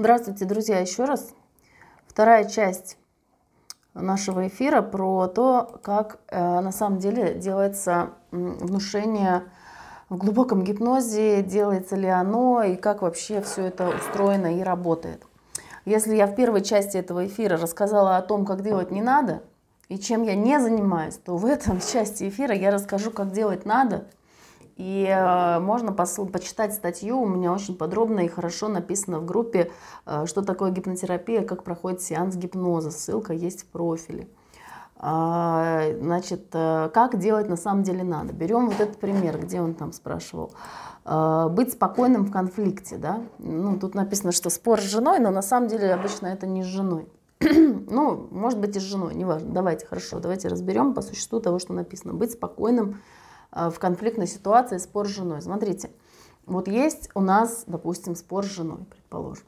Здравствуйте, друзья, еще раз. Вторая часть нашего эфира про то, как э, на самом деле делается внушение в глубоком гипнозе, делается ли оно и как вообще все это устроено и работает. Если я в первой части этого эфира рассказала о том, как делать не надо, и чем я не занимаюсь, то в этом части эфира я расскажу, как делать надо – и э, можно почитать статью, у меня очень подробно и хорошо написано в группе, э, что такое гипнотерапия, как проходит сеанс гипноза. Ссылка есть в профиле. А, значит, э, как делать на самом деле надо. Берем вот этот пример, где он там спрашивал. Быть спокойным в конфликте, да. Ну, тут написано, что спор с женой, но на самом деле обычно это не с женой. ну, может быть и с женой, неважно. Давайте, хорошо, давайте разберем по существу того, что написано. Быть спокойным в конфликтной ситуации спор с женой. Смотрите, вот есть у нас, допустим, спор с женой, предположим.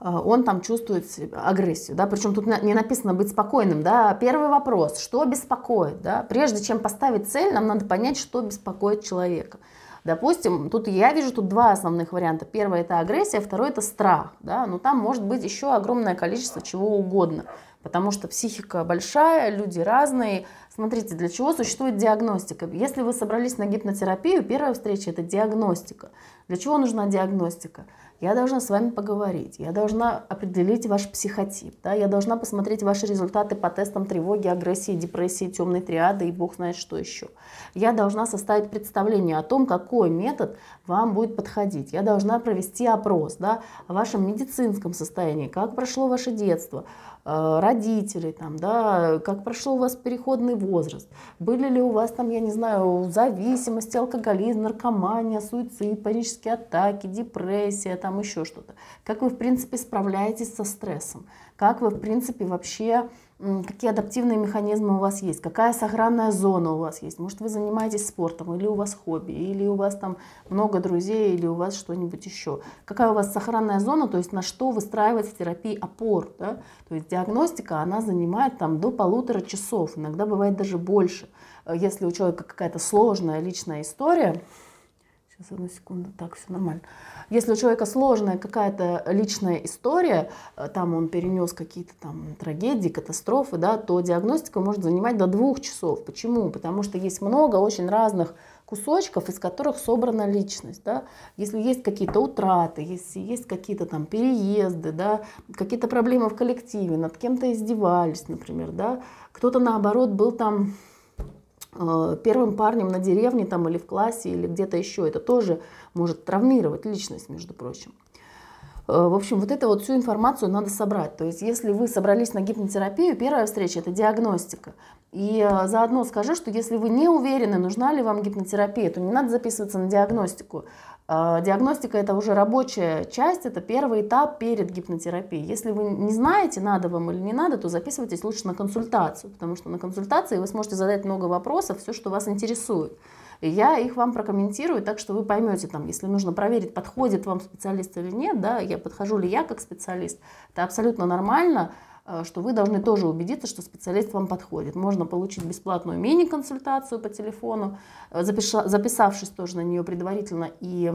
Э, он там чувствует агрессию, да, причем тут не написано быть спокойным, да. Первый вопрос, что беспокоит, да. Прежде чем поставить цель, нам надо понять, что беспокоит человека. Допустим, тут я вижу тут два основных варианта. Первый это агрессия, второй это страх, да. Но там может быть еще огромное количество чего угодно потому что психика большая, люди разные. Смотрите, для чего существует диагностика? Если вы собрались на гипнотерапию, первая встреча – это диагностика. Для чего нужна диагностика? Я должна с вами поговорить, я должна определить ваш психотип, да, я должна посмотреть ваши результаты по тестам тревоги, агрессии, депрессии, темной триады и бог знает что еще. Я должна составить представление о том, какой метод вам будет подходить. Я должна провести опрос да, о вашем медицинском состоянии, как прошло ваше детство, родителей, там, да, как прошел у вас переходный возраст, были ли у вас там, я не знаю, зависимости, алкоголизм, наркомания, суицид, панические атаки, депрессия, там еще что-то. Как вы, в принципе, справляетесь со стрессом, как вы, в принципе, вообще какие адаптивные механизмы у вас есть, какая сохранная зона у вас есть. Может, вы занимаетесь спортом, или у вас хобби, или у вас там много друзей, или у вас что-нибудь еще. Какая у вас сохранная зона, то есть на что выстраивать в терапии опор. Да? То есть диагностика, она занимает там до полутора часов, иногда бывает даже больше. Если у человека какая-то сложная личная история, сейчас одну секунду, так, все нормально. Если у человека сложная какая-то личная история, э, там он перенес какие-то там трагедии, катастрофы, да, то диагностика может занимать до двух часов. Почему? Потому что есть много очень разных кусочков, из которых собрана личность. Да? Если есть какие-то утраты, если есть какие-то там переезды, да, какие-то проблемы в коллективе, над кем-то издевались, например, да, кто-то наоборот был там первым парнем на деревне там, или в классе, или где-то еще. Это тоже может травмировать личность, между прочим. Э, в общем, вот эту вот всю информацию надо собрать. То есть, если вы собрались на гипнотерапию, первая встреча – это диагностика. И э, заодно скажу, что если вы не уверены, нужна ли вам гипнотерапия, то не надо записываться на диагностику. А, диагностика – это уже рабочая часть, это первый этап перед гипнотерапией. Если вы не знаете, надо вам или не надо, то записывайтесь лучше на консультацию, потому что на консультации вы сможете задать много вопросов, все, что вас интересует. И я их вам прокомментирую, так что вы поймете, там, если нужно проверить, подходит вам специалист или нет, да, я подхожу ли я как специалист, это абсолютно нормально. Э, что вы должны тоже убедиться, что специалист вам подходит. Можно получить бесплатную мини-консультацию по телефону, э, записавшись тоже на нее предварительно и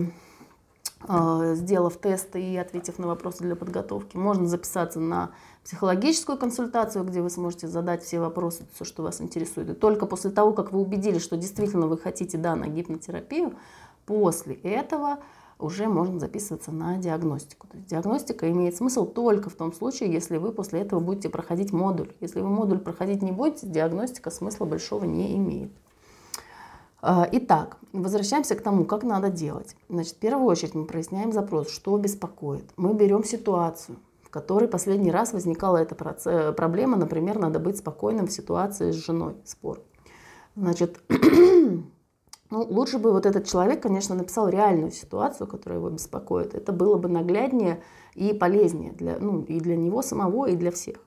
э, сделав тесты и ответив на вопросы для подготовки. Можно записаться на психологическую консультацию, где вы сможете задать все вопросы, все, что вас интересует. И только после того, как вы убедились, что действительно вы хотите да, на гипнотерапию, после этого уже можно записываться на диагностику. То есть диагностика имеет смысл только в том случае, если вы после этого будете проходить модуль. Если вы модуль проходить не будете, диагностика смысла большого не имеет. А, итак, возвращаемся к тому, как надо делать. Значит, в первую очередь мы проясняем запрос, что беспокоит. Мы берем ситуацию, в которой последний раз возникала эта проблема. Например, надо быть спокойным в ситуации с женой, спор. Значит, Ну, лучше бы вот этот человек, конечно, написал реальную ситуацию, которая его беспокоит. Это было бы нагляднее и полезнее для, ну, и для него самого, и для всех.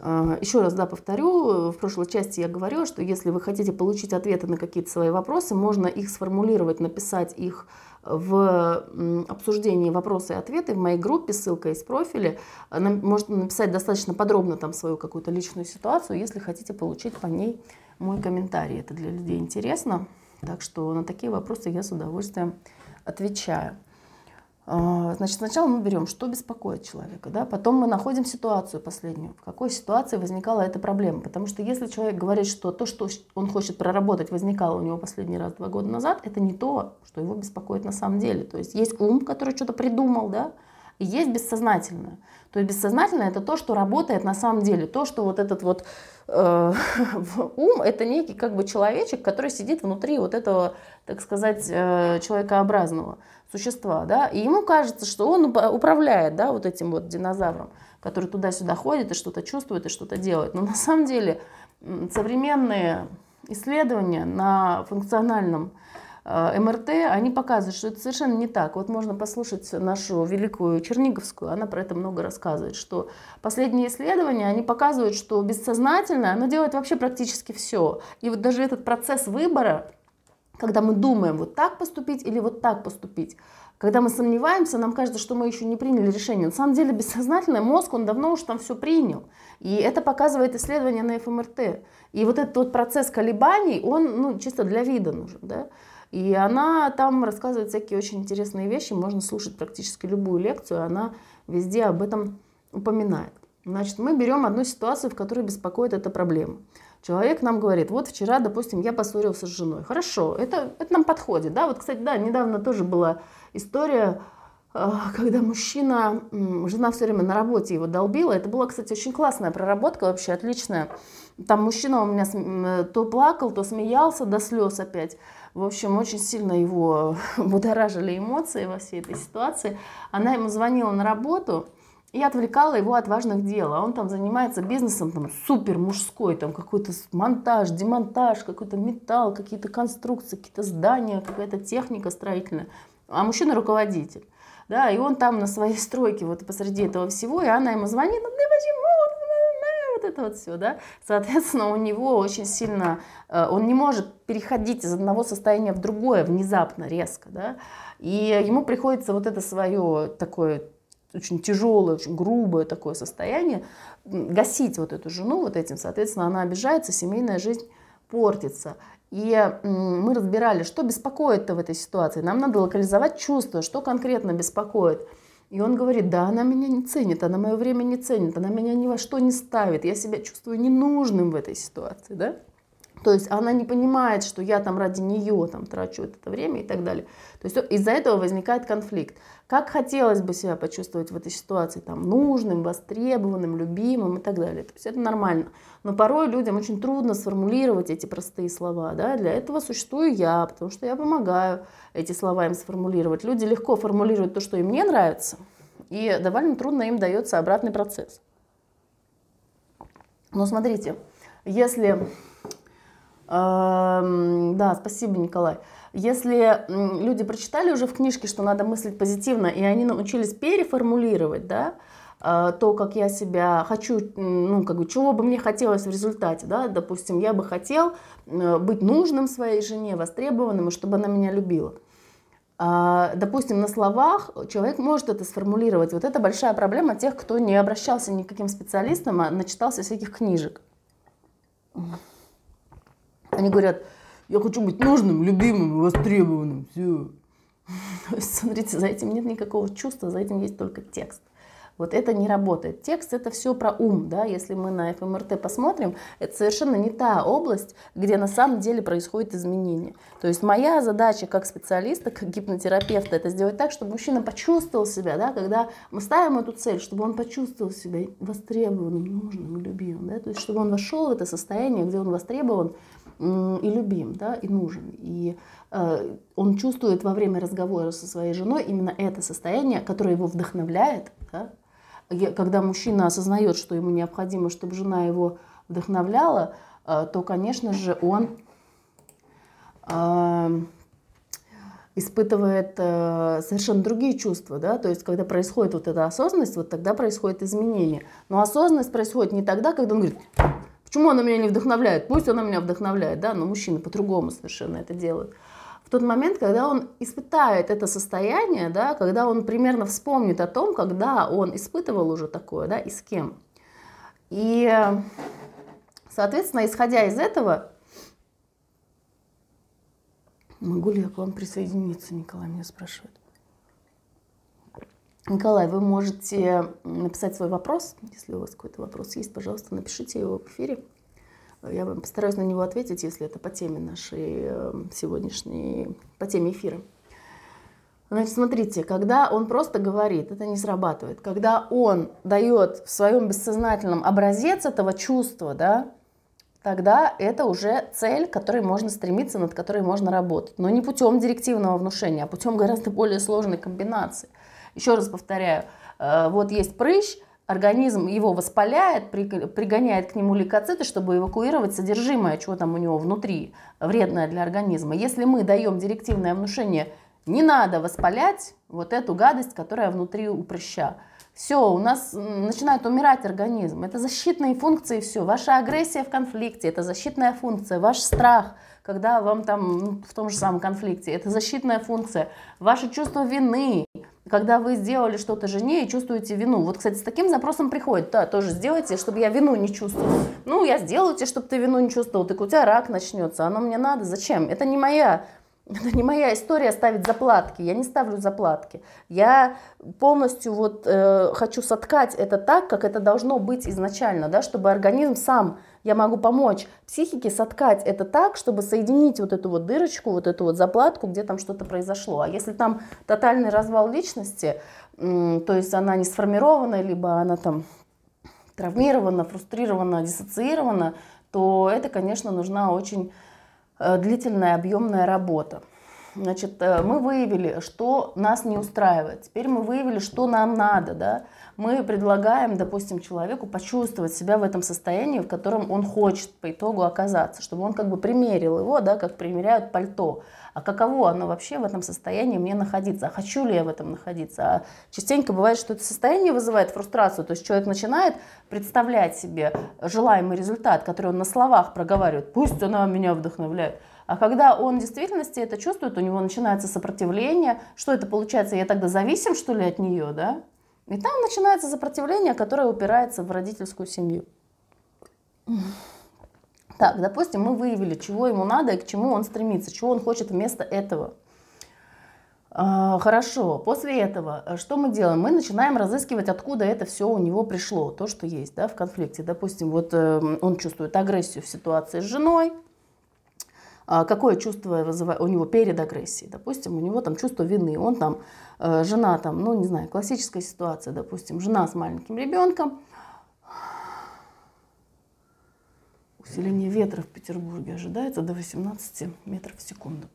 А, Еще раз, да, повторю, в прошлой части я говорила, что если вы хотите получить ответы на какие-то свои вопросы, можно их сформулировать, написать их в обсуждении вопросы и ответы в моей группе, ссылка из профиля. Можно написать достаточно подробно там свою какую-то личную ситуацию, если хотите получить по ней мой комментарий. Это для людей интересно. Так что на такие вопросы я с удовольствием отвечаю. А, значит, сначала мы берем, что беспокоит человека, да? потом мы находим ситуацию последнюю, в какой ситуации возникала эта проблема. Потому что если человек говорит, что то, что он хочет проработать, возникало у него последний раз два года назад, это не то, что его беспокоит на самом деле. То есть есть ум, который что-то придумал, да, и есть бессознательное. То есть бессознательное это то, что работает на самом деле. То, что вот этот вот ум, это некий как бы человечек, который сидит внутри вот этого, так сказать, э, человекообразного существа, да, и ему кажется, что он управляет, да, вот этим вот динозавром, который туда-сюда ходит и что-то чувствует и что-то делает. Но на самом деле современные исследования на функциональном э, МРТ, они показывают, что это совершенно не так. Вот можно послушать нашу великую Черниговскую, она про это много рассказывает, что последние исследования, они показывают, что бессознательное, оно делает вообще практически все. И вот даже этот процесс выбора, когда мы думаем вот так поступить или вот так поступить. Когда мы сомневаемся, нам кажется, что мы еще не приняли решение. На самом деле бессознательный мозг, он давно уже там все принял. И это показывает исследование на ФМРТ. И вот этот вот процесс колебаний, он ну, чисто для вида нужен. Да? И она там рассказывает всякие очень интересные вещи. Можно слушать практически любую лекцию, она везде об этом упоминает. Значит, мы берем одну ситуацию, в которой беспокоит эта проблема. Человек нам говорит, вот вчера, допустим, я поссорился с женой. Хорошо, это, это нам подходит. Да? Вот, кстати, да, недавно тоже была история, э, когда мужчина, жена все время на работе его долбила. Это была, кстати, очень классная проработка, вообще отличная. Там мужчина у меня э, то плакал, то смеялся до слез опять. В общем, очень сильно его будоражили эмоции во всей этой ситуации. Она ему звонила на работу, и отвлекала его от важных дел. А он там занимается бизнесом там, супер мужской, там какой-то монтаж, демонтаж, какой-то металл, какие-то конструкции, какие-то здания, какая-то техника строительная. А мужчина руководитель. Да, и он там на своей стройке вот посреди этого всего, и она ему звонит, ну ты почему? Это вот все, да. Соответственно, у него очень сильно, э, он не может переходить из одного состояния в другое внезапно, резко, да. И ему приходится вот это свое такое очень тяжелое, очень грубое такое состояние, гасить вот эту жену вот этим, соответственно, она обижается, семейная жизнь портится. И мы разбирали, что беспокоит-то в этой ситуации. Нам надо локализовать чувство, что конкретно беспокоит. И он говорит, да, она меня не ценит, она мое время не ценит, она меня ни во что не ставит, я себя чувствую ненужным в этой ситуации, да? То есть она не понимает, что я там ради нее там трачу это время и так далее. То есть из-за этого возникает конфликт. Как хотелось бы себя почувствовать в этой ситуации там нужным, востребованным, любимым и так далее. То есть это нормально. Но порой людям очень трудно сформулировать эти простые слова. Да? Для этого существую я, потому что я помогаю эти слова им сформулировать. Люди легко формулируют то, что им не нравится, и довольно трудно им дается обратный процесс. Но смотрите, если да, спасибо, Николай. Если люди прочитали уже в книжке, что надо мыслить позитивно, и они научились переформулировать, да, э, то, как я себя хочу, ну, как бы, чего бы мне хотелось в результате, да, допустим, я бы хотел э, быть нужным своей жене, востребованным, и чтобы она меня любила. А, допустим, на словах человек может это сформулировать. Вот это большая проблема тех, кто не обращался ни к специалистам, а начитался всяких книжек. Они говорят, я хочу быть нужным, любимым, востребованным. Все. Смотрите, за этим нет никакого чувства, за этим есть только текст. Вот это не работает. Текст это все про ум, да, если мы на ФМРТ посмотрим, это совершенно не та область, где на самом деле происходит изменение. То есть моя задача как специалиста, как гипнотерапевта, это сделать так, чтобы мужчина почувствовал себя, да, когда мы ставим эту цель, чтобы он почувствовал себя востребованным, нужным, любимым, да, то есть чтобы он вошел в это состояние, где он востребован, и любим, да, и нужен. И э, он чувствует во время разговора со своей женой именно это состояние, которое его вдохновляет. Да? Когда мужчина осознает, что ему необходимо, чтобы жена его вдохновляла, э, то, конечно же, он э, испытывает э, совершенно другие чувства, да, то есть когда происходит вот эта осознанность, вот тогда происходит изменение. Но осознанность происходит не тогда, когда он говорит, Почему она меня не вдохновляет? Пусть она меня вдохновляет, да, но мужчины по-другому совершенно это делают. В тот момент, когда он испытает это состояние, да, когда он примерно вспомнит о том, когда он испытывал уже такое, да, и с кем. И, соответственно, исходя из этого, могу ли я к вам присоединиться, Николай меня спрашивает. Николай, вы можете написать свой вопрос. Если у вас какой-то вопрос есть, пожалуйста, напишите его в эфире. Я вам постараюсь на него ответить, если это по теме нашей эм, сегодняшней, по теме эфира. Значит, смотрите, когда он просто говорит, это не срабатывает. Когда он дает в своем бессознательном образец этого чувства, да, тогда это уже цель, к которой можно стремиться, над которой можно работать. Но не путем директивного внушения, а путем гораздо более сложной комбинации. Еще раз повторяю, э, вот есть прыщ, организм его воспаляет, пригоняет к нему лейкоциты, чтобы эвакуировать содержимое, чего там у него внутри, вредное для организма. Если мы даем директивное внушение, не надо воспалять вот эту гадость, которая внутри у прыща. Все, у нас начинает умирать организм. Это защитные функции, все. Ваша агрессия в конфликте, это защитная функция. Ваш страх, когда вам там ну, в том же самом конфликте, это защитная функция. Ваше чувство вины, когда вы сделали что-то жене и чувствуете вину. Вот, кстати, с таким запросом приходит, да, тоже сделайте, чтобы я вину не чувствовал. Ну, я сделаю тебе, чтобы ты вину не чувствовал, так у тебя рак начнется, оно мне надо, зачем? Это не моя это не моя история ставить заплатки. Я не ставлю заплатки. Я полностью вот э, хочу соткать это так, как это должно быть изначально, да, чтобы организм сам, я могу помочь психике соткать это так, чтобы соединить вот эту вот дырочку, вот эту вот заплатку, где там что-то произошло. А если там тотальный развал личности, то есть она не сформирована, либо она там травмирована, фрустрирована, диссоциирована, то это, конечно, нужна очень Э, длительная объемная работа. Значит, э, мы выявили, что нас не устраивает. Теперь мы выявили, что нам надо. Да? Мы предлагаем, допустим, человеку почувствовать себя в этом состоянии, в котором он хочет по итогу оказаться, чтобы он как бы примерил его, да, как примеряют пальто а каково оно вообще в этом состоянии мне находиться, а хочу ли я в этом находиться. А частенько бывает, что это состояние вызывает фрустрацию, то есть человек начинает представлять себе желаемый результат, который он на словах проговаривает, пусть она меня вдохновляет, а когда он в действительности это чувствует, у него начинается сопротивление. Что это получается? Я тогда зависим, что ли, от нее, да? И там начинается сопротивление, которое упирается в родительскую семью. Так, допустим, мы выявили, чего ему надо и к чему он стремится, чего он хочет вместо этого. А, хорошо, после этого э, что мы делаем? Мы начинаем разыскивать, откуда это все у него пришло, то, что есть да, в конфликте. Допустим, вот э, он чувствует агрессию в ситуации с женой, какое чувство у него перед агрессией. Допустим, у него там чувство вины, он там, э, жена там, ну не знаю, классическая ситуация, допустим, жена с маленьким ребенком, Усиление ветра в Петербурге ожидается до 18 метров в секунду.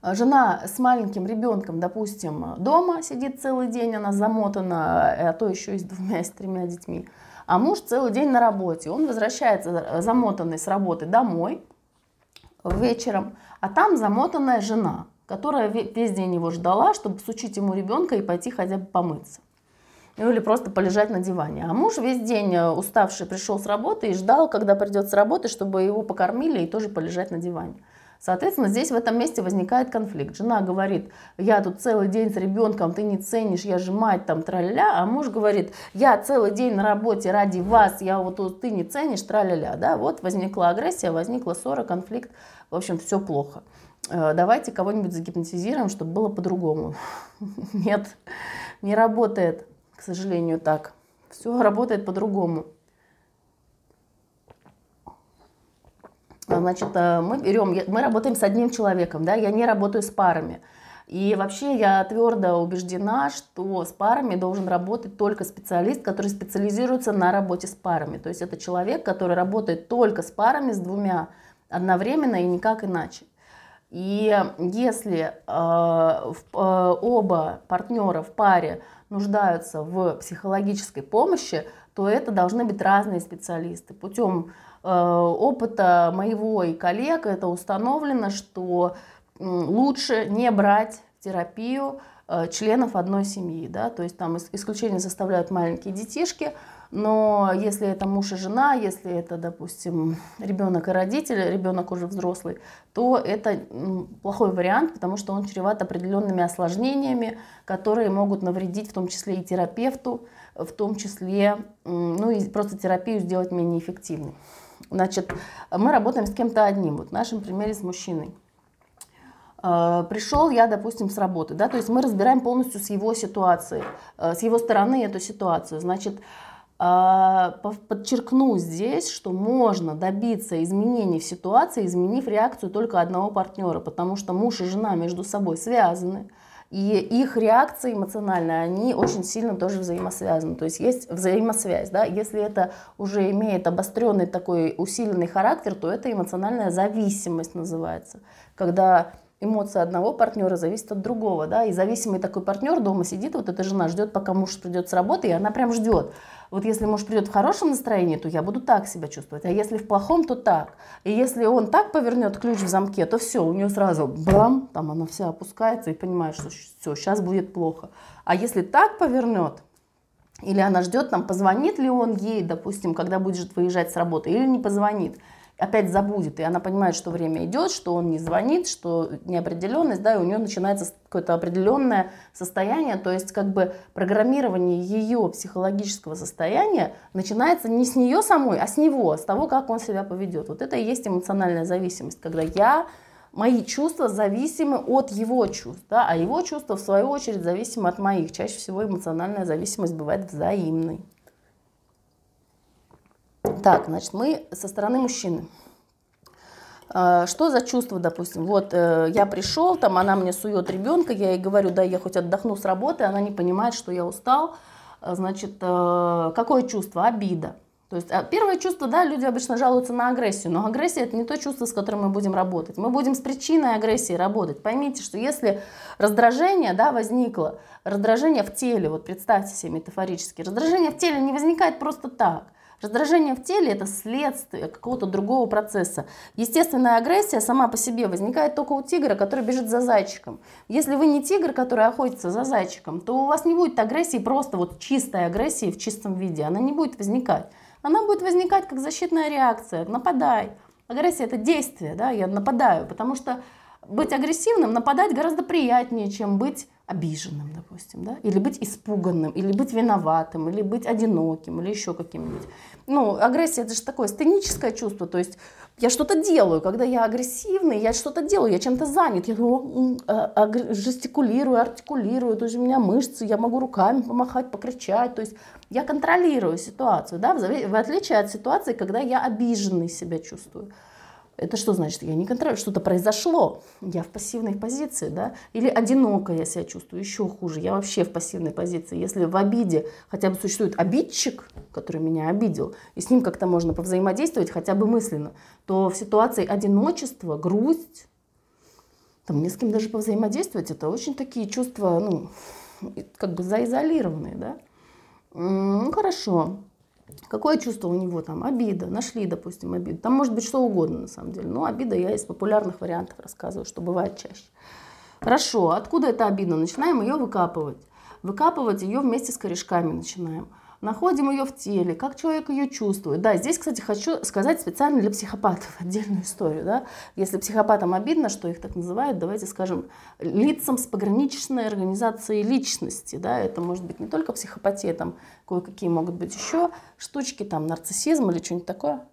А жена с маленьким ребенком, допустим, дома сидит целый день, она замотана, а то еще и с двумя, и с тремя детьми. А муж целый день на работе. Он возвращается замотанный с работы домой вечером, а там замотанная жена, которая весь день его ждала, чтобы сучить ему ребенка и пойти хотя бы помыться. Ну, или просто полежать на диване. А муж весь день э, уставший пришел с работы и ждал, когда придет с работы, чтобы его покормили и тоже полежать на диване. Соответственно, здесь в этом месте возникает конфликт. Жена говорит, я тут целый день с ребенком, ты не ценишь, я же мать там траля, а муж говорит, я целый день на работе ради вас, я вот ты не ценишь, траля-ля. Да? Вот возникла агрессия, возникла ссора, конфликт, в общем, все плохо. Э, давайте кого-нибудь загипнотизируем, чтобы было по-другому. Нет, не работает к сожалению, так. Все работает по-другому. Значит, э, мы берем, мы работаем с одним человеком, да, я не работаю с парами. И вообще я твердо убеждена, что с парами должен работать только специалист, который специализируется на работе с парами. То есть это человек, который работает только с парами, с двумя одновременно и никак иначе. И если э, э, оба партнера в паре нуждаются в психологической помощи, то это должны быть разные специалисты. Путем э, опыта моего и коллег это установлено, что лучше не брать терапию э, членов одной семьи. Да? То есть там исключение составляют маленькие детишки, но если это муж и жена, если это, допустим, ребенок и родитель, ребенок уже взрослый, то это плохой вариант, потому что он чреват определенными осложнениями, которые могут навредить в том числе и терапевту, в том числе, ну и просто терапию сделать менее эффективной. Значит, мы работаем с кем-то одним, вот в нашем примере с мужчиной. Э, пришел я, допустим, с работы, да, то есть мы разбираем полностью с его ситуацией, э, с его стороны эту ситуацию. Значит, э, подчеркну здесь, что можно добиться изменений в ситуации, изменив реакцию только одного партнера, потому что муж и жена между собой связаны. И их реакции эмоциональные, они очень сильно тоже взаимосвязаны. То есть есть взаимосвязь. Да? Если это уже имеет обостренный такой усиленный характер, то это эмоциональная зависимость называется. Когда эмоции одного партнера зависят от другого, да, и зависимый такой партнер дома сидит, вот эта жена ждет, пока муж придет с работы, и она прям ждет. Вот если муж придет в хорошем настроении, то я буду так себя чувствовать, а если в плохом, то так. И если он так повернет ключ в замке, то все, у нее сразу бам, там она вся опускается и понимает, что все, сейчас будет плохо. А если так повернет, или она ждет, там, позвонит ли он ей, допустим, когда будет выезжать с работы, или не позвонит, опять забудет, и она понимает, что время идет, что он не звонит, что неопределенность, да, и у нее начинается какое-то определенное состояние, то есть как бы программирование ее психологического состояния начинается не с нее самой, а с него, с того, как он себя поведет. Вот это и есть эмоциональная зависимость, когда я мои чувства зависимы от его чувств, да, а его чувства, в свою очередь, зависимы от моих. Чаще всего эмоциональная зависимость бывает взаимной. Так, значит, мы со стороны мужчины. А, что за чувство, допустим? Вот э, я пришел, там она мне сует ребенка, я ей говорю, да, я хоть отдохну с работы, она не понимает, что я устал. А, значит, э, какое чувство? Обида. То есть а, первое чувство, да, люди обычно жалуются на агрессию, но агрессия это не то чувство, с которым мы будем работать. Мы будем с причиной агрессии работать. Поймите, что если раздражение, да, возникло, раздражение в теле, вот представьте себе метафорически, раздражение в теле не возникает просто так. Раздражение в теле – это следствие какого-то другого процесса. Естественная агрессия сама по себе возникает только у тигра, который бежит за зайчиком. Если вы не тигр, который охотится за зайчиком, то у вас не будет агрессии, просто вот чистой агрессии в чистом виде. Она не будет возникать. Она будет возникать как защитная реакция. Нападай. Агрессия – это действие, да, я нападаю, потому что быть агрессивным, нападать гораздо приятнее, чем быть обиженным, допустим, да, или быть испуганным, или быть виноватым, или быть одиноким, или еще каким-нибудь. Ну, агрессия это же такое сценическое чувство, то есть я что-то делаю, когда я агрессивный, я что-то делаю, я чем-то занят, я а, жестикулирую, артикулирую, то есть у меня мышцы, я могу руками помахать, покричать, то есть я контролирую ситуацию, да, в отличие от ситуации, когда я обиженный себя чувствую. Это что значит? Я не контролирую, что-то произошло, я в пассивной позиции, да? Или одиноко я себя чувствую, еще хуже, я вообще в пассивной позиции. Если в обиде хотя бы существует обидчик, который меня обидел, и с ним как-то можно повзаимодействовать хотя бы мысленно, то в ситуации одиночества, грусть, там не с кем даже повзаимодействовать, это очень такие чувства, ну, как бы заизолированные, да? Ну, хорошо. Какое чувство у него там? Обида. Нашли, допустим, обиду. Там может быть что угодно на самом деле. Но обида я из популярных вариантов рассказываю, что бывает чаще. Хорошо, откуда эта обида? Начинаем ее выкапывать. Выкапывать ее вместе с корешками начинаем находим ее в теле, как человек ее чувствует. Да, здесь, кстати, хочу сказать специально для психопатов отдельную историю. Да? Если психопатам обидно, что их так называют, давайте скажем, лицам с пограничной организацией личности. Да? Это может быть не только психопатия, там кое-какие могут быть еще штучки, там нарциссизм или что-нибудь такое.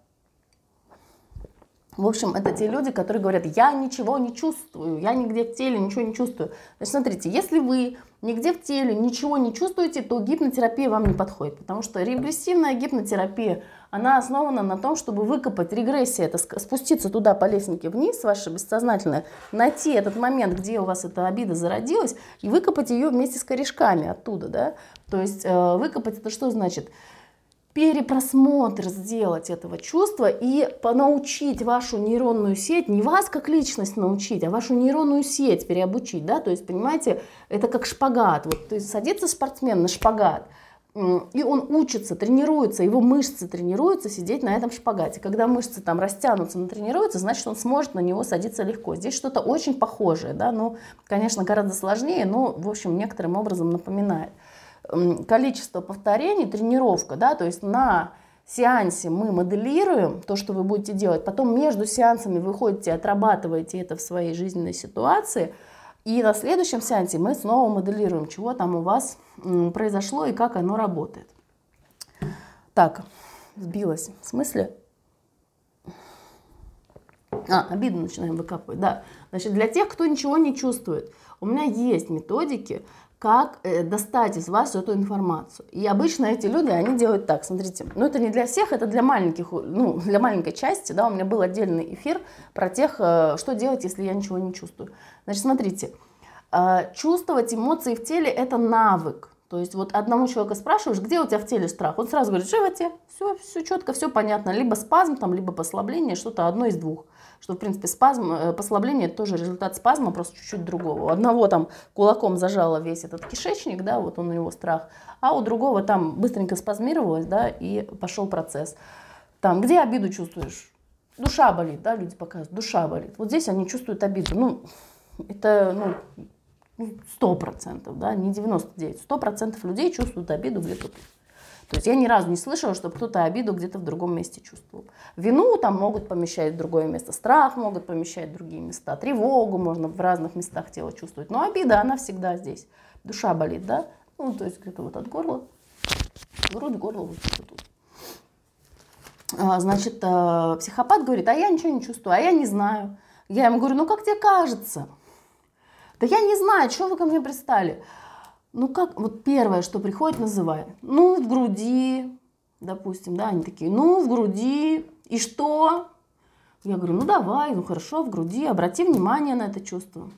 В общем, это те люди, которые говорят, я ничего не чувствую, я нигде в теле ничего не чувствую. Значит, смотрите, если вы нигде в теле ничего не чувствуете, то гипнотерапия вам не подходит, потому что регрессивная гипнотерапия, она основана на том, чтобы выкопать регрессия, это спуститься туда по лестнике вниз, ваше бессознательное, найти этот момент, где у вас эта обида зародилась, и выкопать ее вместе с корешками оттуда, да. То есть э, выкопать это что значит? Перепросмотр сделать этого чувства и научить вашу нейронную сеть, не вас как личность научить, а вашу нейронную сеть переобучить, да, то есть, понимаете, это как шпагат, вот, то есть садится спортсмен на шпагат, и он учится, тренируется, его мышцы тренируются сидеть на этом шпагате. Когда мышцы там растянутся, натренируются, значит, он сможет на него садиться легко. Здесь что-то очень похожее, да, ну, конечно, гораздо сложнее, но, в общем, некоторым образом напоминает количество повторений, тренировка, да, то есть на сеансе мы моделируем то, что вы будете делать, потом между сеансами вы ходите, отрабатываете это в своей жизненной ситуации, и на следующем сеансе мы снова моделируем, чего там у вас произошло и как оно работает. Так, сбилась. В смысле? А, обиду начинаем выкапывать, да. Значит, для тех, кто ничего не чувствует, у меня есть методики, как э, достать из вас эту информацию. И обычно эти люди, они делают так, смотрите, ну это не для всех, это для маленьких, ну для маленькой части, да, у меня был отдельный эфир про тех, э, что делать, если я ничего не чувствую. Значит, смотрите, э, чувствовать эмоции в теле – это навык. То есть вот одному человеку спрашиваешь, где у тебя в теле страх, он сразу говорит, в животе, все, все четко, все понятно, либо спазм, там, либо послабление, что-то одно из двух что, в принципе, спазм, э, послабление – это тоже результат спазма, просто чуть-чуть другого. У одного там кулаком зажало весь этот кишечник, да, вот он у него страх, а у другого там быстренько спазмировалось, да, и пошел процесс. Там, где обиду чувствуешь? Душа болит, да, люди показывают, душа болит. Вот здесь они чувствуют обиду. Ну, это, ну, сто процентов, да, не 99, сто процентов людей чувствуют обиду где-то тут. То есть я ни разу не слышала, чтобы кто-то обиду где-то в другом месте чувствовал. Вину там могут помещать в другое место, страх могут помещать в другие места, тревогу можно в разных местах тела чувствовать. Но обида, она всегда здесь. Душа болит, да? Ну, то есть где-то вот от горла, грудь, горло, вот тут. А, значит, э, психопат говорит, а я ничего не чувствую, а я не знаю. Я ему говорю, ну как тебе кажется? Да я не знаю, что вы ко мне пристали. Ну как, вот первое, что приходит, называем. Ну, в груди, допустим, да, они такие, ну, в груди, и что? Я говорю, ну давай, ну хорошо, в груди, обрати внимание на это чувство.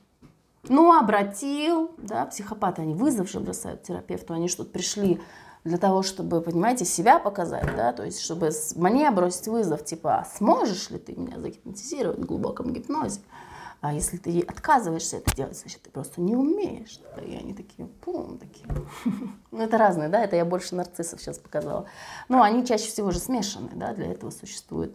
Ну, обратил, да, психопаты, они вызов же бросают терапевту, они что-то пришли для того, чтобы, понимаете, себя показать, да, то есть, чтобы мне бросить вызов, типа, а сможешь ли ты меня загипнотизировать в глубоком гипнозе? А если ты отказываешься это делать, значит, ты просто не умеешь. И они такие, пум, такие. Ну, это разные, да, это я больше нарциссов сейчас показала. Но они чаще всего же смешаны, да, для этого существует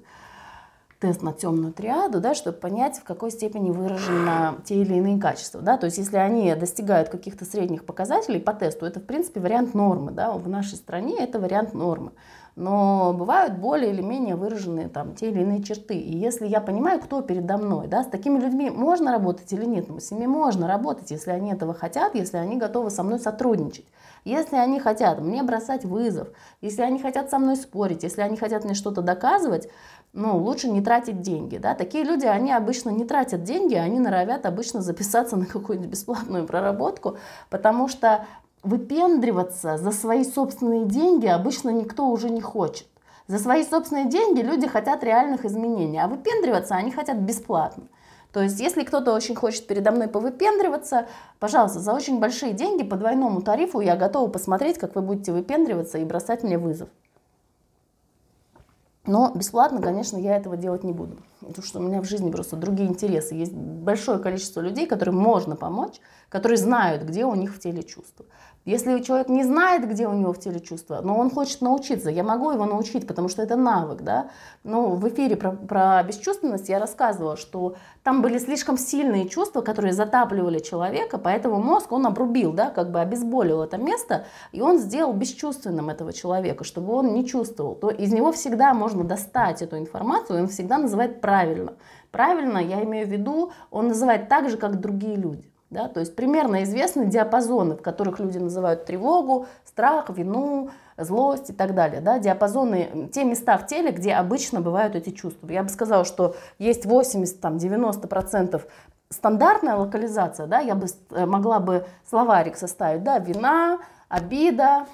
тест на темную триаду, да, чтобы понять, в какой степени выражены те или иные качества. Да? То есть если они достигают каких-то средних показателей по тесту, это в принципе вариант нормы. Да? В нашей стране это вариант нормы но бывают более или менее выраженные там те или иные черты. И если я понимаю, кто передо мной, да, с такими людьми можно работать или нет, но с ними можно работать, если они этого хотят, если они готовы со мной сотрудничать. Если они хотят мне бросать вызов, если они хотят со мной спорить, если они хотят мне что-то доказывать, ну, лучше не тратить деньги, да. Такие люди, они обычно не тратят деньги, они норовят обычно записаться на какую-нибудь бесплатную проработку, потому что выпендриваться за свои собственные деньги обычно никто уже не хочет. За свои собственные деньги люди хотят реальных изменений, а выпендриваться они хотят бесплатно. То есть, если кто-то очень хочет передо мной повыпендриваться, пожалуйста, за очень большие деньги по двойному тарифу я готова посмотреть, как вы будете выпендриваться и бросать мне вызов. Но бесплатно, конечно, я этого делать не буду. Потому что у меня в жизни просто другие интересы. Есть большое количество людей, которым можно помочь, которые знают, где у них в теле чувства. Если человек не знает, где у него в теле чувства, но он хочет научиться, я могу его научить, потому что это навык, да. Ну, в эфире про, про бесчувственность я рассказывала, что там были слишком сильные чувства, которые затапливали человека, поэтому мозг он обрубил, да, как бы обезболил это место, и он сделал бесчувственным этого человека, чтобы он не чувствовал. То из него всегда можно достать эту информацию, он всегда называет правильно. Правильно, я имею в виду, он называет так же, как другие люди. Да? То есть примерно известны диапазоны, в которых люди называют тревогу, страх, вину, злость и так далее. Да? Диапазоны, те места в теле, где обычно бывают эти чувства. Я бы сказала, что есть 80-90% стандартная локализация, да, я бы э, могла бы словарик составить, да, вина, обида,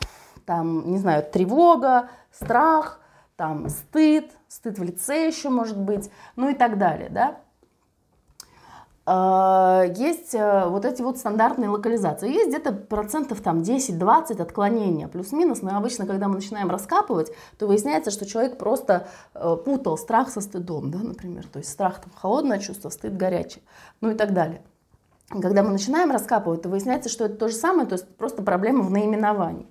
там, не знаю, тревога, страх, там, стыд, стыд в лице еще может быть, ну и так далее, да. А, есть э, вот эти вот стандартные локализации. Есть где-то процентов там 10-20 отклонения, плюс-минус. Но обычно, когда мы начинаем раскапывать, то выясняется, что человек просто э, путал страх со стыдом, да, например. То есть страх там холодное чувство, стыд горячий, ну и так далее. Когда мы начинаем раскапывать, то выясняется, что это то же самое, то есть просто проблема в наименовании.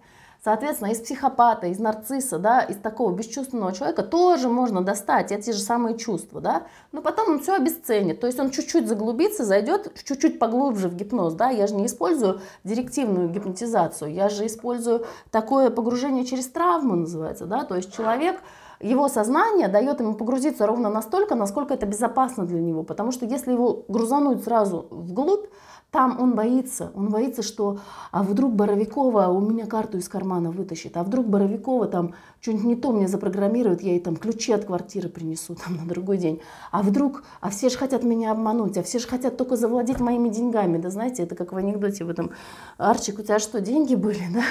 Соответственно, из психопата, из нарцисса, да, из такого бесчувственного человека тоже можно достать эти же самые чувства, да, но потом он все обесценит, то есть он чуть-чуть заглубится, зайдет чуть-чуть поглубже в гипноз, да, я же не использую директивную гипнотизацию, я же использую такое погружение через травму, называется, да, то есть человек его сознание дает ему погрузиться ровно настолько, насколько это безопасно для него. Потому что если его грузануть сразу вглубь, там он боится, он боится, что а вдруг Боровикова у меня карту из кармана вытащит, а вдруг Боровикова там что-нибудь не то мне запрограммирует, я ей там ключи от квартиры принесу там на другой день. А вдруг, а все же хотят меня обмануть, а все же хотят только завладеть моими деньгами, да знаете, это как в анекдоте в этом, Арчик, у тебя что, деньги были, да?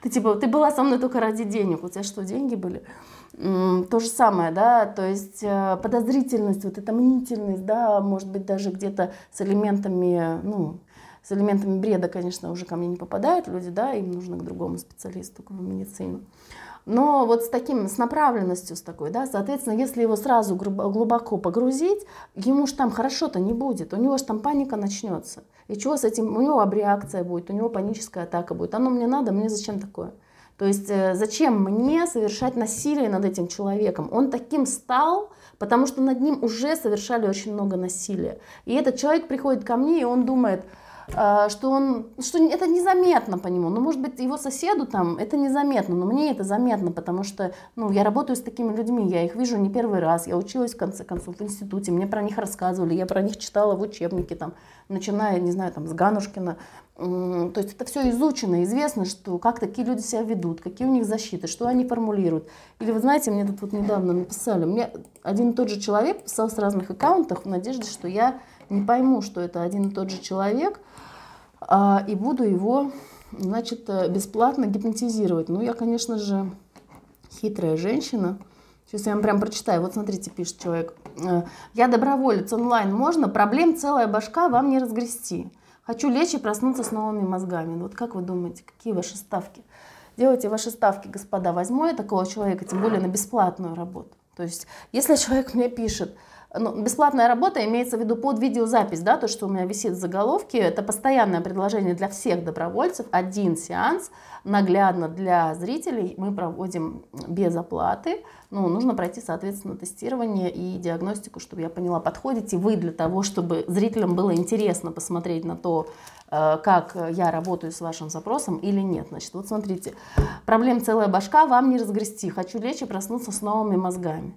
Ты типа, ты была со мной только ради денег, у тебя что, деньги были? То же самое, да, то есть э, подозрительность, вот эта мнительность, да, может быть даже где-то с элементами, ну, с элементами бреда, конечно, уже ко мне не попадают люди, да, им нужно к другому специалисту, к медицину. Но вот с таким, с направленностью, с такой, да, соответственно, если его сразу глубоко погрузить, ему же там хорошо-то не будет, у него же там паника начнется. И чего с этим, у него абреакция будет, у него паническая атака будет. Оно мне надо, мне зачем такое? То есть э, зачем мне совершать насилие над этим человеком? Он таким стал, потому что над ним уже совершали очень много насилия. И этот человек приходит ко мне, и он думает, что он, что это незаметно по нему. Ну, может быть, его соседу там это незаметно, но мне это заметно, потому что, ну, я работаю с такими людьми, я их вижу не первый раз, я училась, в конце концов, в институте, мне про них рассказывали, я про них читала в учебнике, там, начиная, не знаю, там, с Ганушкина. То есть это все изучено, известно, что как такие люди себя ведут, какие у них защиты, что они формулируют. Или вы знаете, мне тут вот недавно написали, мне один и тот же человек писал с разных аккаунтов в надежде, что я не пойму, что это один и тот же человек, и буду его, значит, э, бесплатно гипнотизировать. Ну, я, конечно же, хитрая женщина. Сейчас я вам прям прочитаю. Вот смотрите, пишет человек. «Э, я доброволец онлайн, можно? Проблем целая башка, вам не разгрести. Хочу лечь и проснуться с новыми мозгами. Вот как вы думаете, какие ваши ставки? Делайте ваши ставки, господа. Возьму я такого человека, тем более на бесплатную работу. То есть, если человек мне пишет, ну, бесплатная работа имеется в виду под видеозапись, да, то, что у меня висит в заголовке, это постоянное предложение для всех добровольцев, один сеанс, наглядно для зрителей. Мы проводим без оплаты, ну, нужно пройти, соответственно, тестирование и диагностику, чтобы я поняла, подходите вы для того, чтобы зрителям было интересно посмотреть на то, э, как я работаю с вашим запросом или нет. Значит, вот смотрите, проблем целая башка, вам не разгрести, хочу лечь и проснуться с новыми мозгами.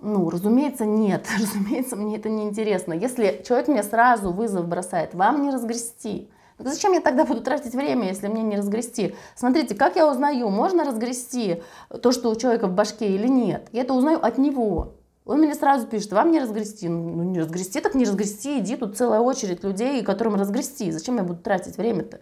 Ну, разумеется, нет. Разумеется, мне это не интересно. Если человек мне сразу вызов бросает, вам не разгрести. Зачем я тогда буду тратить время, если мне не разгрести? Смотрите, как я узнаю, можно разгрести то, что у человека в башке или нет? Я это узнаю от него. Он мне сразу пишет, вам не разгрести. Ну, не разгрести, так не разгрести, иди, тут целая очередь людей, которым разгрести. Зачем я буду тратить время-то?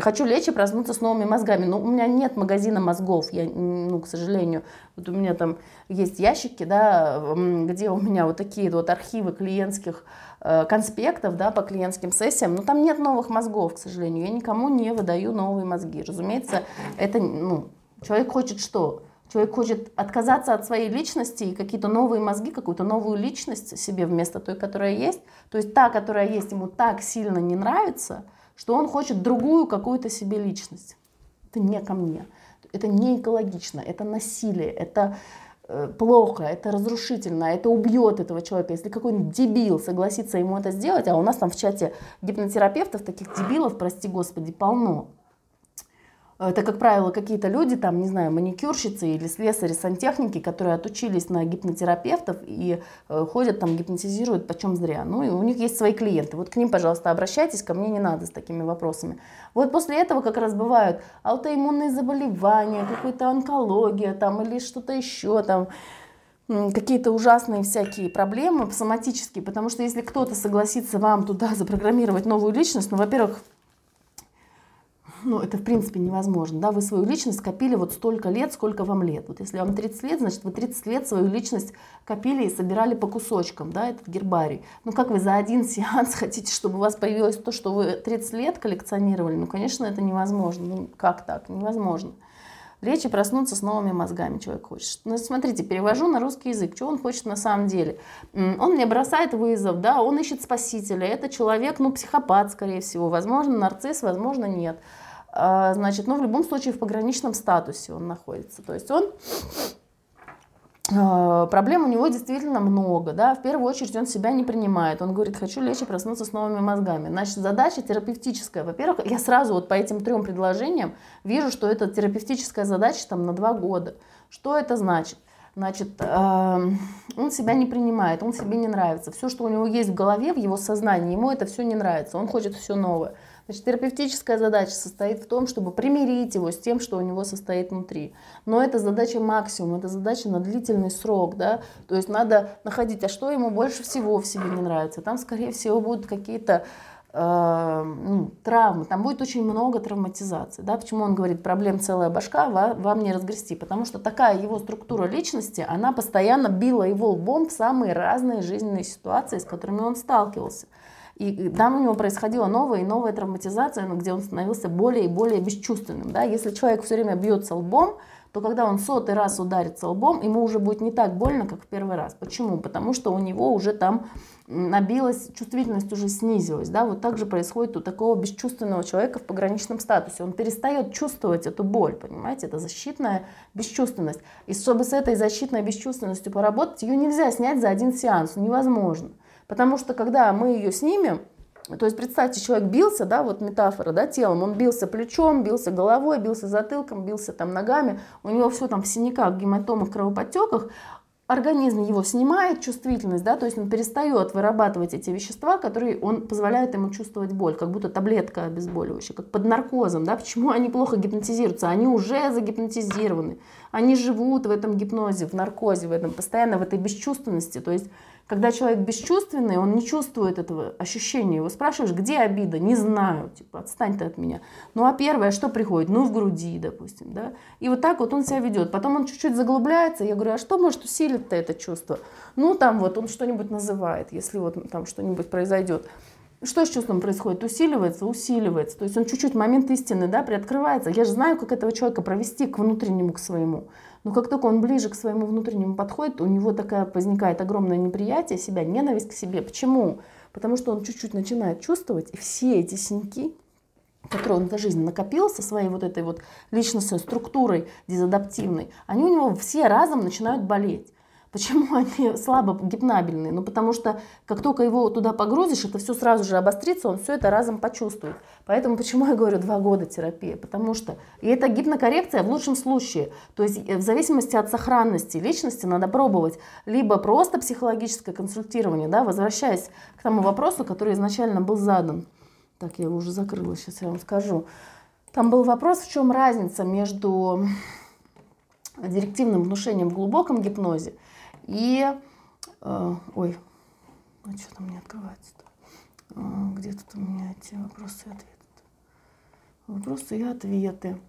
Хочу лечь и проснуться с новыми мозгами. Но у меня нет магазина мозгов, я, ну, к сожалению. Вот у меня там есть ящики, да, где у меня вот такие вот архивы клиентских э, конспектов, да, по клиентским сессиям, но там нет новых мозгов, к сожалению. Я никому не выдаю новые мозги. Разумеется, это, ну, человек хочет что? Человек хочет отказаться от своей личности и какие-то новые мозги, какую-то новую личность себе вместо той, которая есть. То есть та, которая есть, ему так сильно не нравится – что он хочет другую какую-то себе личность. Это не ко мне. Это не экологично, это насилие, это э, плохо, это разрушительно, это убьет этого человека. Если какой-нибудь дебил согласится ему это сделать, а у нас там в чате гипнотерапевтов, таких дебилов, прости господи, полно, это, как правило, какие-то люди, там, не знаю, маникюрщицы или слесари, сантехники, которые отучились на гипнотерапевтов и э, ходят там, гипнотизируют почем зря. Ну, и у них есть свои клиенты. Вот к ним, пожалуйста, обращайтесь, ко мне не надо с такими вопросами. Вот после этого как раз бывают аутоиммунные заболевания, какая-то онкология там или что-то еще там какие-то ужасные всякие проблемы соматические, потому что если кто-то согласится вам туда запрограммировать новую личность, ну, во-первых, ну, это в принципе невозможно, да, вы свою личность копили вот столько лет, сколько вам лет. Вот если вам 30 лет, значит, вы 30 лет свою личность копили и собирали по кусочкам, да, этот гербарий. Ну, как вы за один сеанс хотите, чтобы у вас появилось то, что вы 30 лет коллекционировали? Ну, конечно, это невозможно. Ну, как так? Невозможно. Лечь и проснуться с новыми мозгами человек хочет. Ну, смотрите, перевожу на русский язык. Что он хочет на самом деле? Он мне бросает вызов, да, он ищет спасителя. Это человек, ну, психопат, скорее всего. Возможно, нарцисс, возможно, нет. А, значит, ну, в любом случае в пограничном статусе он находится. То есть он э, проблем у него действительно много, да, в первую очередь он себя не принимает, он говорит, хочу лечь и проснуться с новыми мозгами. Значит, задача терапевтическая. Во-первых, я сразу вот по этим трем предложениям вижу, что это терапевтическая задача там на два года. Что это значит? Значит, эм, он себя не принимает, он себе не нравится. Все, что у него есть в голове, в его сознании, ему это все не нравится, он хочет все новое. Значит, терапевтическая задача состоит в том, чтобы примирить его с тем, что у него состоит внутри. Но это задача максимум, это задача на длительный срок, да, то есть надо находить, а что ему больше всего в себе не нравится. Там, скорее всего, будут какие-то э, ну, травмы, там будет очень много травматизации. Да? Почему он говорит, проблем целая башка, вам не разгрести? Потому что такая его структура личности, она постоянно била его лбом в самые разные жизненные ситуации, с которыми он сталкивался. И там у него происходила новая и новая травматизация, ну, где он становился более и более бесчувственным. Да? Если человек все время бьется лбом, то когда он сотый раз ударится лбом, ему уже будет не так больно, как в первый раз. Почему? Потому что у него уже там набилась, чувствительность уже снизилась. Да? Вот так же происходит у такого бесчувственного человека в пограничном статусе. Он перестает чувствовать эту боль, понимаете? Это защитная бесчувственность. И чтобы с этой защитной бесчувственностью поработать, ее нельзя снять за один сеанс, невозможно. Потому что когда мы ее снимем, то есть представьте, человек бился, да, вот метафора, да, телом, он бился плечом, бился головой, бился затылком, бился там ногами, у него все там в синяках, гематомах, кровоподтеках, организм его снимает чувствительность, да, то есть он перестает вырабатывать эти вещества, которые он позволяет ему чувствовать боль, как будто таблетка обезболивающая, как под наркозом, да, почему они плохо гипнотизируются, они уже загипнотизированы, они живут в этом гипнозе, в наркозе, в этом постоянно в этой бесчувственности, то есть когда человек бесчувственный, он не чувствует этого ощущения. Его спрашиваешь, где обида? Не знаю, типа, отстань ты от меня. Ну, а первое, что приходит? Ну, в груди, допустим, да. И вот так вот он себя ведет. Потом он чуть-чуть заглубляется. Я говорю, а что может усилить-то это чувство? Ну, там вот он что-нибудь называет, если вот там что-нибудь произойдет. Что с чувством происходит? Усиливается, усиливается. То есть он чуть-чуть момент истины, да, приоткрывается. Я же знаю, как этого человека провести к внутреннему, к своему. Но как только он ближе к своему внутреннему подходит, у него такая возникает огромное неприятие себя, ненависть к себе. Почему? Потому что он чуть-чуть начинает чувствовать, и все эти синяки, которые он за жизнь накопил со своей вот этой вот личностной структурой дезадаптивной, они у него все разом начинают болеть. Почему они слабо гипнабельные? Ну, потому что как только его туда погрузишь, это все сразу же обострится, он все это разом почувствует. Поэтому почему я говорю два года терапии? Потому что и это гипнокоррекция в лучшем случае. То есть э, в зависимости от сохранности личности надо пробовать либо просто психологическое консультирование, да, возвращаясь к тому вопросу, который изначально был задан. Так, я его уже закрыла, сейчас я вам скажу. Там был вопрос, в чем разница между директивным внушением в глубоком гипнозе и, э, ой, а что там не открывается-то? Э, где тут у меня эти вопросы и ответы? Вопросы и ответы.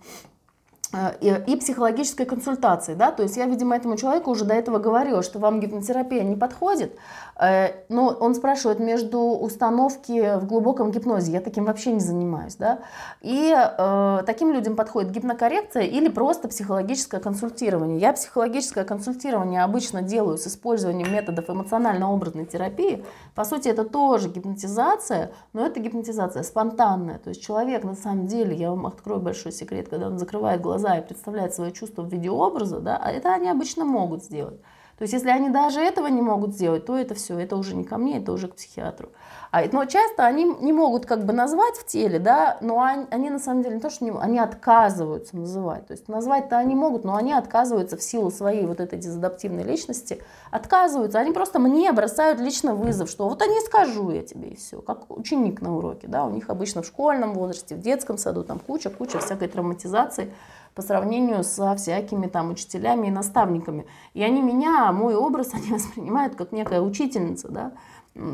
Э, и, и психологической консультации, да, то есть я, видимо, этому человеку уже до этого говорила, что вам гипнотерапия не подходит, э, но он спрашивает между установки в глубоком гипнозе, я таким вообще не занимаюсь, да, и э, таким людям подходит гипнокоррекция или просто психологическое консультирование. Я психологическое консультирование обычно делаю с использованием методов эмоционально-образной терапии, по сути, это тоже гипнотизация, но это гипнотизация спонтанная, то есть человек на самом деле, я вам открою большой секрет, когда он закрывает глаза и представляет свои чувства в виде образа, да, а это они обычно могут сделать. То есть если они даже этого не могут сделать, то это все, это уже не ко мне, это уже к психиатру. А, но часто они не могут как бы назвать в теле, да, но они, они на самом деле не то, что не, они отказываются называть. То есть назвать-то они могут, но они отказываются в силу своей вот этой дезадаптивной личности, отказываются. Они просто мне бросают лично вызов, что вот они скажу я тебе и все, как ученик на уроке, да, у них обычно в школьном возрасте, в детском саду там куча-куча всякой травматизации по сравнению со всякими там учителями и наставниками. И они меня, мой образ, они воспринимают как некая учительница, да,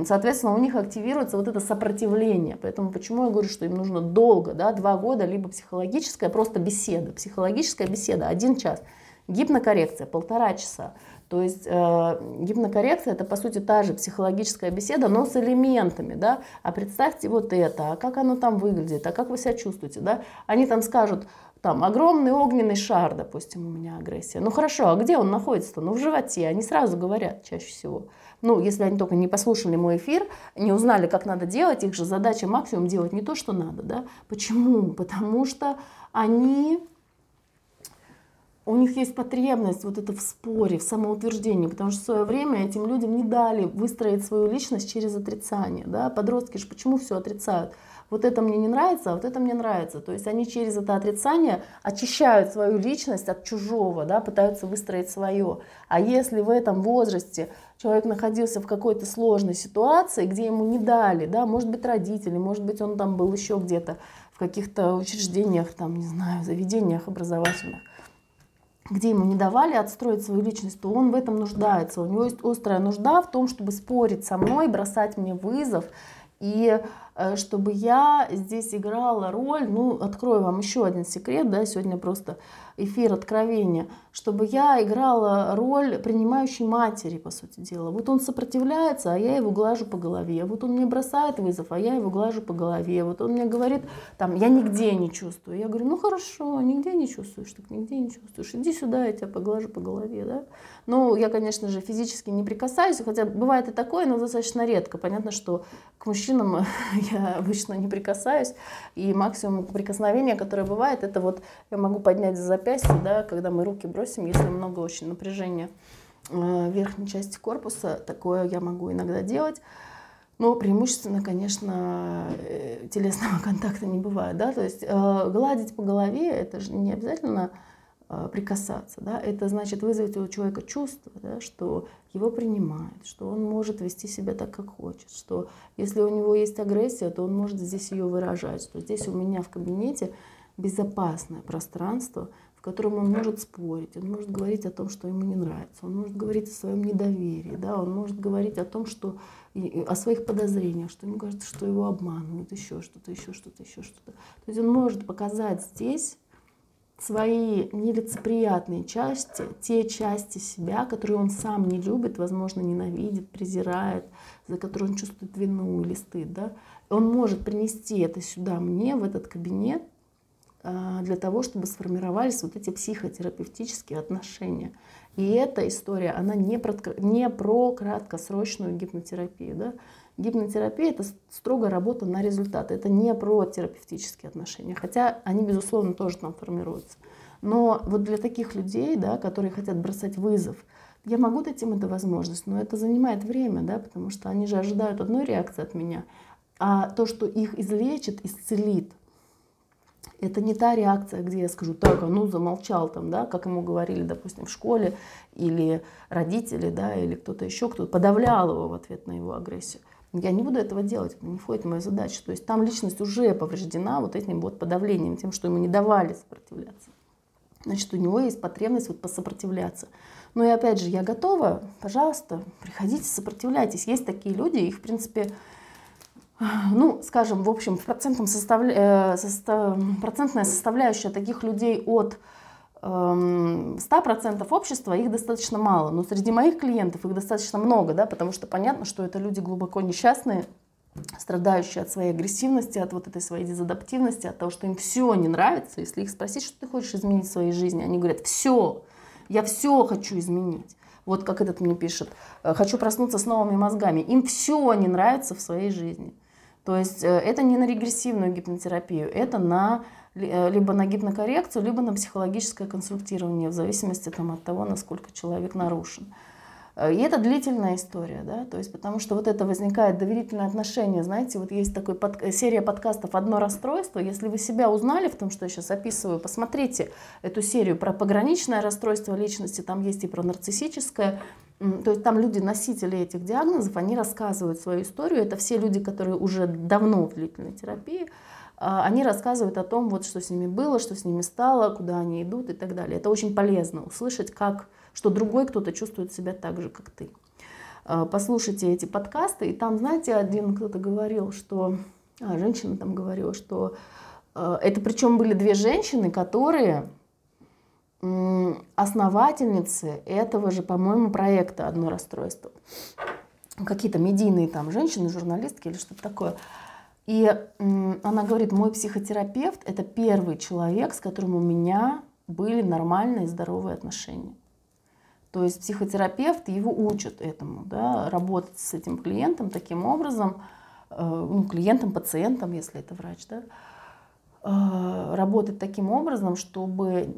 Соответственно, у них активируется вот это сопротивление. Поэтому почему я говорю, что им нужно долго, да, два года, либо психологическая просто беседа. Психологическая беседа один час. Гипнокоррекция полтора часа. То есть э, гипнокоррекция это по сути та же психологическая беседа, но с элементами, да. А представьте вот это, а как оно там выглядит, а как вы себя чувствуете, да. Они там скажут, там огромный огненный шар, допустим, у меня агрессия. Ну хорошо, а где он находится-то? Ну в животе. Они сразу говорят чаще всего. Ну, если они только не послушали мой эфир, не узнали, как надо делать, их же задача максимум делать не то, что надо, да. Почему? Потому что они у них есть потребность вот это в споре, в самоутверждении, потому что в свое время этим людям не дали выстроить свою личность через отрицание. Да? Подростки же почему все отрицают? Вот это мне не нравится, а вот это мне нравится. То есть они через это отрицание очищают свою личность от чужого, да, пытаются выстроить свое. А если в этом возрасте человек находился в какой-то сложной ситуации, где ему не дали, да, может быть родители, может быть он там был еще где-то в каких-то учреждениях, там, не знаю, заведениях образовательных, где ему не давали отстроить свою личность, то он в этом нуждается. У него есть острая нужда в том, чтобы спорить со мной, бросать мне вызов и чтобы я здесь играла роль, ну, открою вам еще один секрет, да, сегодня просто эфир откровения, чтобы я играла роль принимающей матери, по сути дела. Вот он сопротивляется, а я его глажу по голове. Вот он мне бросает вызов, а я его глажу по голове. Вот он мне говорит, там, я нигде не чувствую. Я говорю, ну хорошо, нигде не чувствуешь, так нигде не чувствуешь. Иди сюда, я тебя поглажу по голове, да. Ну, я, конечно же, физически не прикасаюсь, хотя бывает и такое, но достаточно редко. Понятно, что к мужчинам я обычно не прикасаюсь, и максимум прикосновения, которое бывает, это вот я могу поднять за запястье, да, когда мы руки бросим, если много очень напряжения в верхней части корпуса, такое я могу иногда делать. Но преимущественно, конечно, э, телесного контакта не бывает. Да? То есть э, гладить по голове, это же не обязательно э, прикасаться. Да? Это значит вызвать у человека чувство, да, что его принимают, что он может вести себя так, как хочет, что если у него есть агрессия, то он может здесь ее выражать, что здесь у меня в кабинете безопасное пространство, котором он может спорить, он может говорить о том, что ему не нравится, он может говорить о своем недоверии, да, он может говорить о том, что о своих подозрениях, что ему кажется, что его обманывают, еще что-то, еще что-то, еще что-то. То есть он может показать здесь свои нелицеприятные части, те части себя, которые он сам не любит, возможно, ненавидит, презирает, за которые он чувствует вину или стыд. Да? Он может принести это сюда мне, в этот кабинет, а, для того, чтобы сформировались вот эти психотерапевтические отношения. И эта история, она не про, не про краткосрочную гипнотерапию. Да? Гипнотерапия – это строго работа на результат. Это не про терапевтические отношения. Хотя они, безусловно, тоже там формируются. Но вот для таких людей, да, которые хотят бросать вызов, я могу дать им эту возможность, но это занимает время, да, потому что они же ожидают одной реакции от меня. А то, что их излечит, исцелит – это не та реакция, где я скажу, так, а ну замолчал там, да, как ему говорили, допустим, в школе, или родители, да, или кто-то еще, кто подавлял его в ответ на его агрессию. Я не буду этого делать, это не входит в мою задачу. То есть там личность уже повреждена вот этим вот подавлением, тем, что ему не давали сопротивляться. Значит, у него есть потребность вот посопротивляться. Но и опять же, я готова, пожалуйста, приходите, сопротивляйтесь. Есть такие люди, их, в принципе, ну, скажем, в общем, в процентном составля... Э, состав... процентная составляющая таких людей от 100% эм, общества, их достаточно мало. Но среди моих клиентов их достаточно много, да, потому что понятно, что это люди глубоко несчастные, страдающие от своей агрессивности, от вот этой своей дезадаптивности, от того, что им все не нравится. Если их спросить, что ты хочешь изменить в своей жизни, они говорят, все, я все хочу изменить. Вот как этот мне пишет, «Э, хочу проснуться с новыми мозгами. Им все не нравится в своей жизни. То есть э, это не на регрессивную гипнотерапию, это на либо на гипнокоррекцию, либо на психологическое консультирование, в зависимости там, от того, насколько человек нарушен. Э, и это длительная история, да, то есть потому что вот это возникает доверительное отношение, знаете, вот есть такой под, серия подкастов «Одно расстройство», если вы себя узнали в том, что я сейчас описываю, посмотрите эту серию про пограничное расстройство личности, там есть и про нарциссическое, то есть там люди, носители этих диагнозов, они рассказывают свою историю. Это все люди, которые уже давно в длительной терапии. А, они рассказывают о том, вот, что с ними было, что с ними стало, куда они идут и так далее. Это очень полезно услышать, как, что другой кто-то чувствует себя так же, как ты. А, послушайте эти подкасты, и там, знаете, один кто-то говорил, что... А, женщина там говорила, что... А, это причем были две женщины, которые основательницы этого же, по-моему, проекта «Одно расстройство». Какие-то медийные там женщины, журналистки или что-то такое. И она говорит, мой психотерапевт – это первый человек, с которым у меня были нормальные здоровые отношения. То есть психотерапевт его учат этому, да, работать с этим клиентом таким образом, э, ну, клиентом, пациентом, если это врач, да, э, работать таким образом, чтобы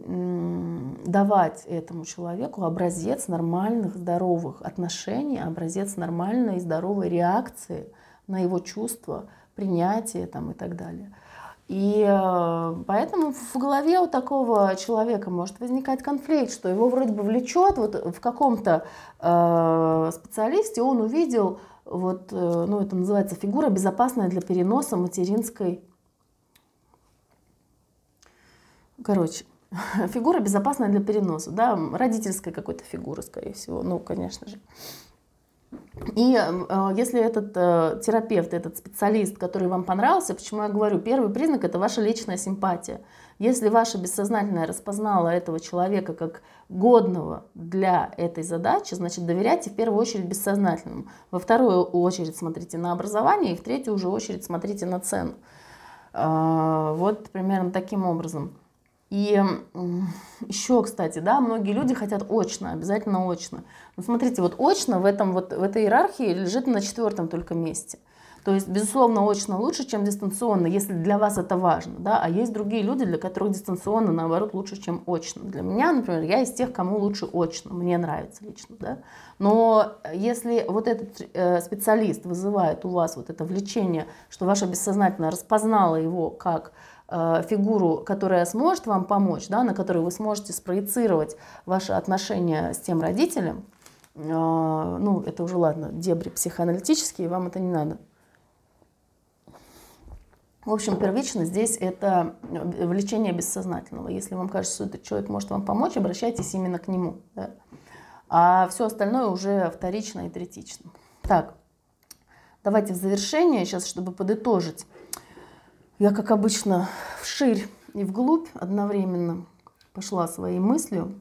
давать этому человеку образец нормальных, здоровых отношений, образец нормальной, здоровой реакции на его чувства, принятие там, и так далее. И э, поэтому в голове у такого человека может возникать конфликт, что его вроде бы влечет вот в каком-то э, специалисте, он увидел, вот, э, ну это называется фигура безопасная для переноса материнской. Короче, фигура безопасная для переноса, да, родительская какой-то фигура, скорее всего, ну, конечно же. И э, если этот э, терапевт, этот специалист, который вам понравился, почему я говорю, первый признак это ваша личная симпатия. Если ваше бессознательное распознало этого человека как годного для этой задачи, значит доверяйте в первую очередь бессознательному. Во вторую очередь смотрите на образование, и в третью уже очередь смотрите на цену. Э, вот примерно таким образом. И еще, кстати, да, многие люди хотят очно, обязательно очно. Но смотрите, вот очно в, этом, вот, в этой иерархии лежит на четвертом только месте. То есть, безусловно, очно лучше, чем дистанционно, если для вас это важно. Да? А есть другие люди, для которых дистанционно, наоборот, лучше, чем очно. Для меня, например, я из тех, кому лучше очно. Мне нравится лично. Да? Но если вот этот э, специалист вызывает у вас вот это влечение, что ваше бессознательное распознало его как фигуру, которая сможет вам помочь, да, на которую вы сможете спроецировать ваши отношения с тем родителем, э, ну, это уже ладно, дебри психоаналитические, вам это не надо. В общем, первично здесь это влечение бессознательного. Если вам кажется, что этот человек может вам помочь, обращайтесь именно к нему. Да? А все остальное уже вторично и третично. Так, давайте в завершение, сейчас, чтобы подытожить. Я, как обычно, вширь и вглубь одновременно пошла своей мыслью.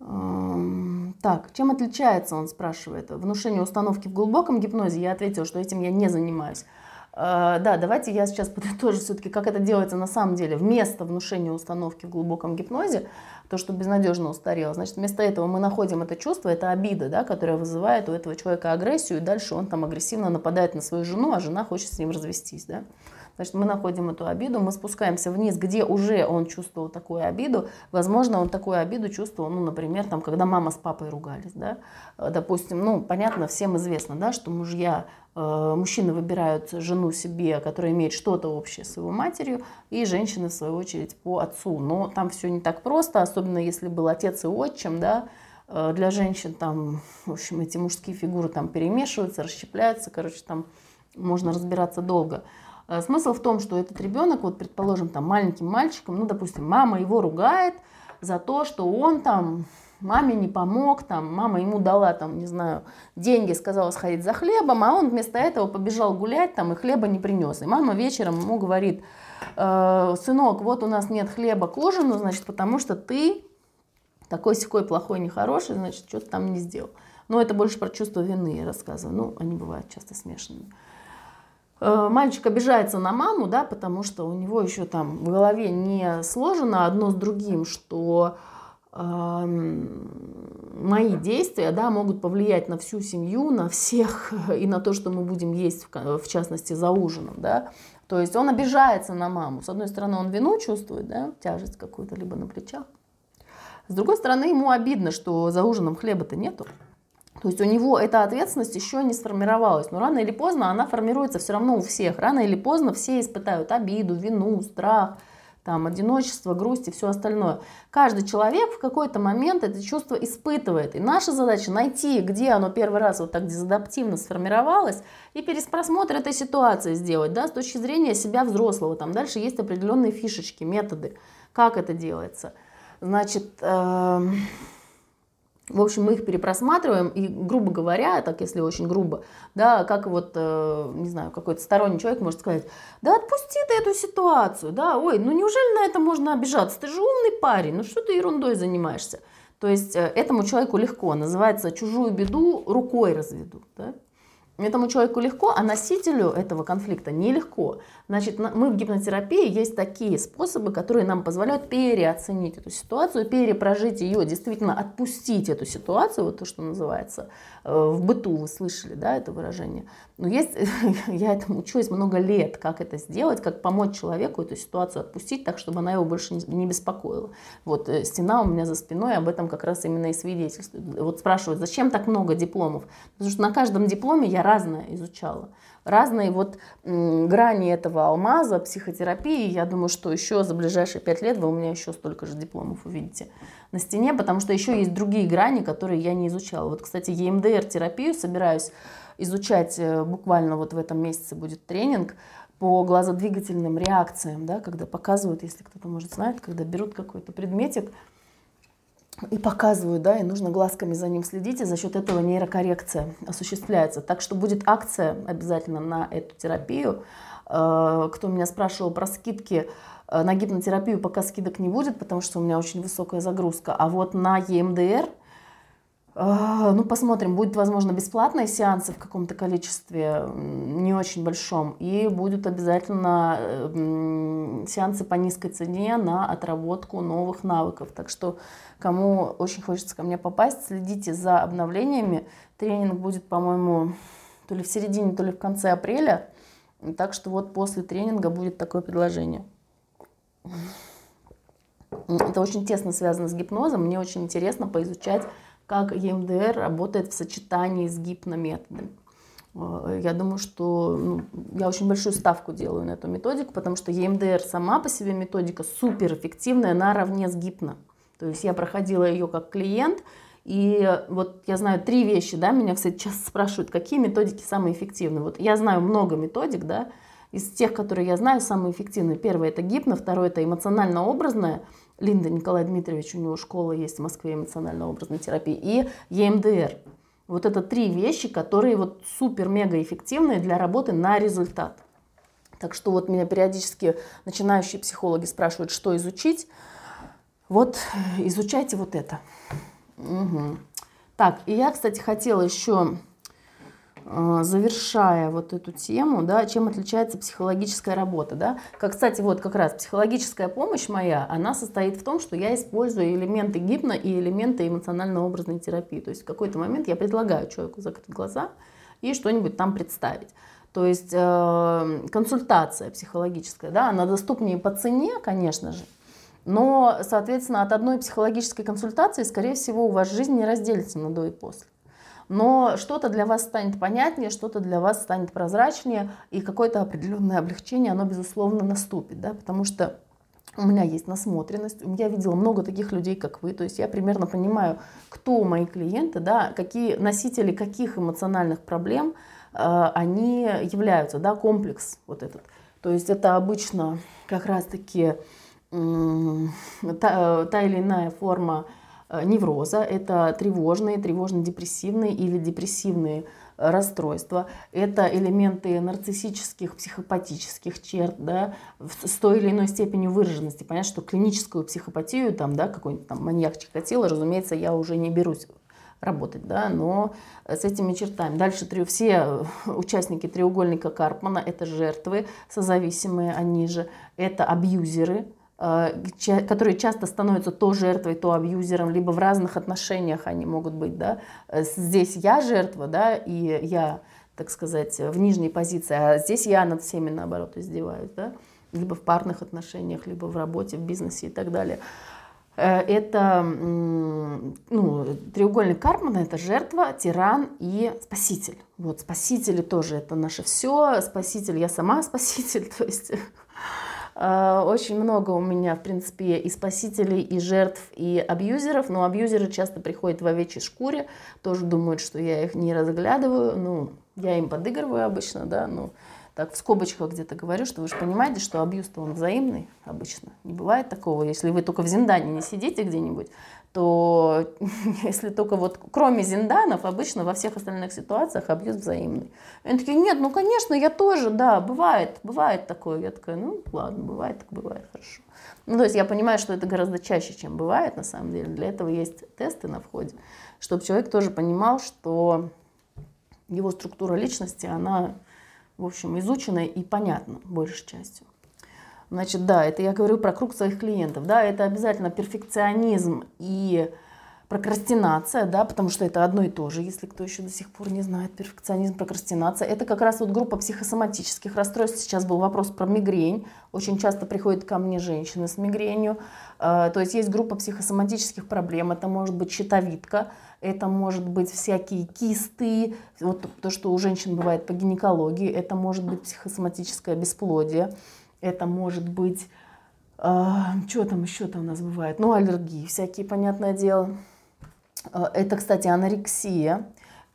Эм, так, чем отличается, он спрашивает, внушение установки в глубоком гипнозе? Я ответила, что этим я не занимаюсь. Э, да, давайте я сейчас подытожу все-таки, как это делается на самом деле. Вместо внушения установки в глубоком гипнозе, то, что безнадежно устарело, значит, вместо этого мы находим это чувство, это обида, да, которая вызывает у этого человека агрессию, и дальше он там агрессивно нападает на свою жену, а жена хочет с ним развестись. Да? Значит, мы находим эту обиду, мы спускаемся вниз, где уже он чувствовал такую обиду. Возможно, он такую обиду чувствовал, ну, например, там, когда мама с папой ругались, да. Э, допустим, ну, понятно, всем известно, да, что мужья, э, мужчины выбирают жену себе, которая имеет что-то общее с его матерью, и женщины, в свою очередь, по отцу. Но там все не так просто, особенно если был отец и отчим, да, э, для женщин там, в общем, эти мужские фигуры там перемешиваются, расщепляются, короче, там можно разбираться долго. Э, смысл в том, что этот ребенок, вот предположим, там маленьким мальчиком, ну, допустим, мама его ругает за то, что он там маме не помог, там, мама ему дала, там, не знаю, деньги, сказала сходить за хлебом, а он вместо этого побежал гулять, там, и хлеба не принес. И мама вечером ему говорит, э, сынок, вот у нас нет хлеба к ужину, значит, потому что ты такой секой плохой, нехороший, значит, что-то там не сделал. Но это больше про чувство вины я рассказываю. Ну, они бывают часто смешанными. Э, мальчик обижается на маму, да, потому что у него еще там в голове не сложено одно с другим, что э, мои действия, да, могут повлиять на всю семью, на всех и на то, что мы будем есть, в, в частности, за ужином, да. То есть он обижается на маму. С одной стороны, он вину чувствует, да, тяжесть какую-то либо на плечах. С другой стороны, ему обидно, что за ужином хлеба-то нету. То есть у него эта ответственность еще не сформировалась. Но рано или поздно она формируется все равно у всех. Рано или поздно все испытают обиду, вину, страх, там, одиночество, грусть и все остальное. Каждый человек в какой-то момент это чувство испытывает. И наша задача найти, где оно первый раз вот так дезадаптивно сформировалось, и переспросмотр этой ситуации сделать, да, с точки зрения себя взрослого. Там дальше есть определенные фишечки, методы, как это делается. Значит, э в общем, мы их перепросматриваем, и, грубо говоря, так если очень грубо, да, как вот, э, не знаю, какой-то сторонний человек может сказать, да отпусти ты эту ситуацию, да, ой, ну неужели на это можно обижаться, ты же умный парень, ну что ты ерундой занимаешься? То есть э, этому человеку легко, называется чужую беду рукой разведу, да? Этому человеку легко, а носителю этого конфликта нелегко. Значит, мы в гипнотерапии есть такие способы, которые нам позволяют переоценить эту ситуацию, перепрожить ее, действительно отпустить эту ситуацию, вот то, что называется э, в быту, вы слышали, да, это выражение. Но есть, я этому учусь много лет, как это сделать, как помочь человеку эту ситуацию отпустить так, чтобы она его больше не беспокоила. Вот э, стена у меня за спиной об этом как раз именно и свидетельствует. Вот спрашивают, зачем так много дипломов? Потому что на каждом дипломе я разное изучала разные вот грани этого алмаза, психотерапии. Я думаю, что еще за ближайшие пять лет вы у меня еще столько же дипломов увидите на стене, потому что еще есть другие грани, которые я не изучала. Вот, кстати, EMDR-терапию собираюсь изучать э, буквально вот в этом месяце будет тренинг по глазодвигательным реакциям, да, когда показывают, если кто-то может знает, когда берут какой-то предметик, и показывают, да, и нужно глазками за ним следить, и за счет этого нейрокоррекция осуществляется. Так что будет акция обязательно на эту терапию. Э, кто меня спрашивал про скидки, э, на гипнотерапию пока скидок не будет, потому что у меня очень высокая загрузка. А вот на а, ну, посмотрим. Будет, возможно, бесплатные сеансы в каком-то количестве, не очень большом. И будут обязательно сеансы по низкой цене на отработку новых навыков. Так что, кому очень хочется ко мне попасть, следите за обновлениями. Тренинг будет, по-моему, то ли в середине, то ли в конце апреля. Так что вот после тренинга будет такое предложение. Это очень тесно связано с гипнозом. Мне очень интересно поизучать как EMDR работает в сочетании с гипнометодом. Э, я думаю, что ну, я очень большую ставку делаю на эту методику, потому что EMDR сама по себе методика суперэффективная наравне с гипно. То есть я проходила ее как клиент, и вот я знаю три вещи, да, меня, кстати, часто спрашивают, какие методики самые эффективные. Вот я знаю много методик, да, из тех, которые я знаю, самые эффективные. Первое – это гипно, второе – это эмоционально-образное, Линда Николай Дмитриевич, у него школа есть в Москве эмоционально-образной терапии, и ЕМДР. Вот это три вещи, которые вот супер-мега эффективные для работы на результат. Так что вот меня периодически начинающие психологи спрашивают, что изучить. Вот изучайте вот это. Угу. Так, и я, кстати, хотела еще завершая вот эту тему, да, чем отличается психологическая работа, да. Как, кстати, вот как раз психологическая помощь моя, она состоит в том, что я использую элементы гипно и элементы эмоционально-образной терапии. То есть в какой-то момент я предлагаю человеку закрыть глаза и что-нибудь там представить. То есть э, консультация психологическая, да, она доступнее по цене, конечно же, но, соответственно, от одной психологической консультации, скорее всего, у вас жизнь не разделится на до и после но что-то для вас станет понятнее, что-то для вас станет прозрачнее, и какое-то определенное облегчение, оно, безусловно, наступит, да, потому что у меня есть насмотренность, я видела много таких людей, как вы, то есть я примерно понимаю, кто мои клиенты, да, какие носители каких эмоциональных проблем э, они являются, да, комплекс вот этот. То есть это обычно как раз-таки э, та, та или иная форма невроза, это тревожные, тревожно-депрессивные или депрессивные э, расстройства, это элементы нарциссических, психопатических черт, да, с той или иной степенью выраженности. Понятно, что клиническую психопатию, там, да, какой-нибудь там маньяк Чикатило, разумеется, я уже не берусь работать, да, но с этими чертами. Дальше три, все участники треугольника Карпмана – это жертвы созависимые, они же, это абьюзеры, Э, которые часто становятся то жертвой, то абьюзером, либо в разных отношениях они могут быть, да. Э, здесь я жертва, да, и я, так сказать, в нижней позиции, а здесь я над всеми, наоборот, издеваюсь, да, либо в парных отношениях, либо в работе, в бизнесе и так далее. Э, это ну, треугольник Карпмана, это жертва, тиран и спаситель. Вот спасители тоже это наше все. Спаситель, я сама спаситель, то есть Э, очень много у меня, в принципе, и спасителей, и жертв, и абьюзеров. Но абьюзеры часто приходят в овечьей шкуре, тоже думают, что я их не разглядываю. Ну, я им подыгрываю обычно, да, ну, так в скобочках где-то говорю, что вы же понимаете, что абьюз-то он взаимный обычно. Не бывает такого, если вы только в Зиндане не сидите где-нибудь, то если только вот кроме зинданов, обычно во всех остальных ситуациях абьюз взаимный. И они такие, нет, ну конечно, я тоже, да, бывает, бывает такое. Я такая, ну ладно, бывает, так бывает, хорошо. Ну то есть я понимаю, что это гораздо чаще, чем бывает на самом деле. Для этого есть тесты на входе, чтобы человек тоже понимал, что его структура личности, она, в общем, изучена и понятна большей частью. Значит, да, это я говорю про круг своих клиентов. Да, это обязательно перфекционизм и прокрастинация, да, потому что это одно и то же, если кто еще до сих пор не знает, перфекционизм, прокрастинация. Это как раз вот группа психосоматических расстройств. Сейчас был вопрос про мигрень. Очень часто приходят ко мне женщины с мигренью. А, то есть есть группа психосоматических проблем. Это может быть щитовидка, это может быть всякие кисты, вот то, что у женщин бывает по гинекологии, это может быть психосоматическое бесплодие, это может быть, э, что там еще там у нас бывает, ну аллергии всякие, понятное дело. Э, это, кстати, анорексия.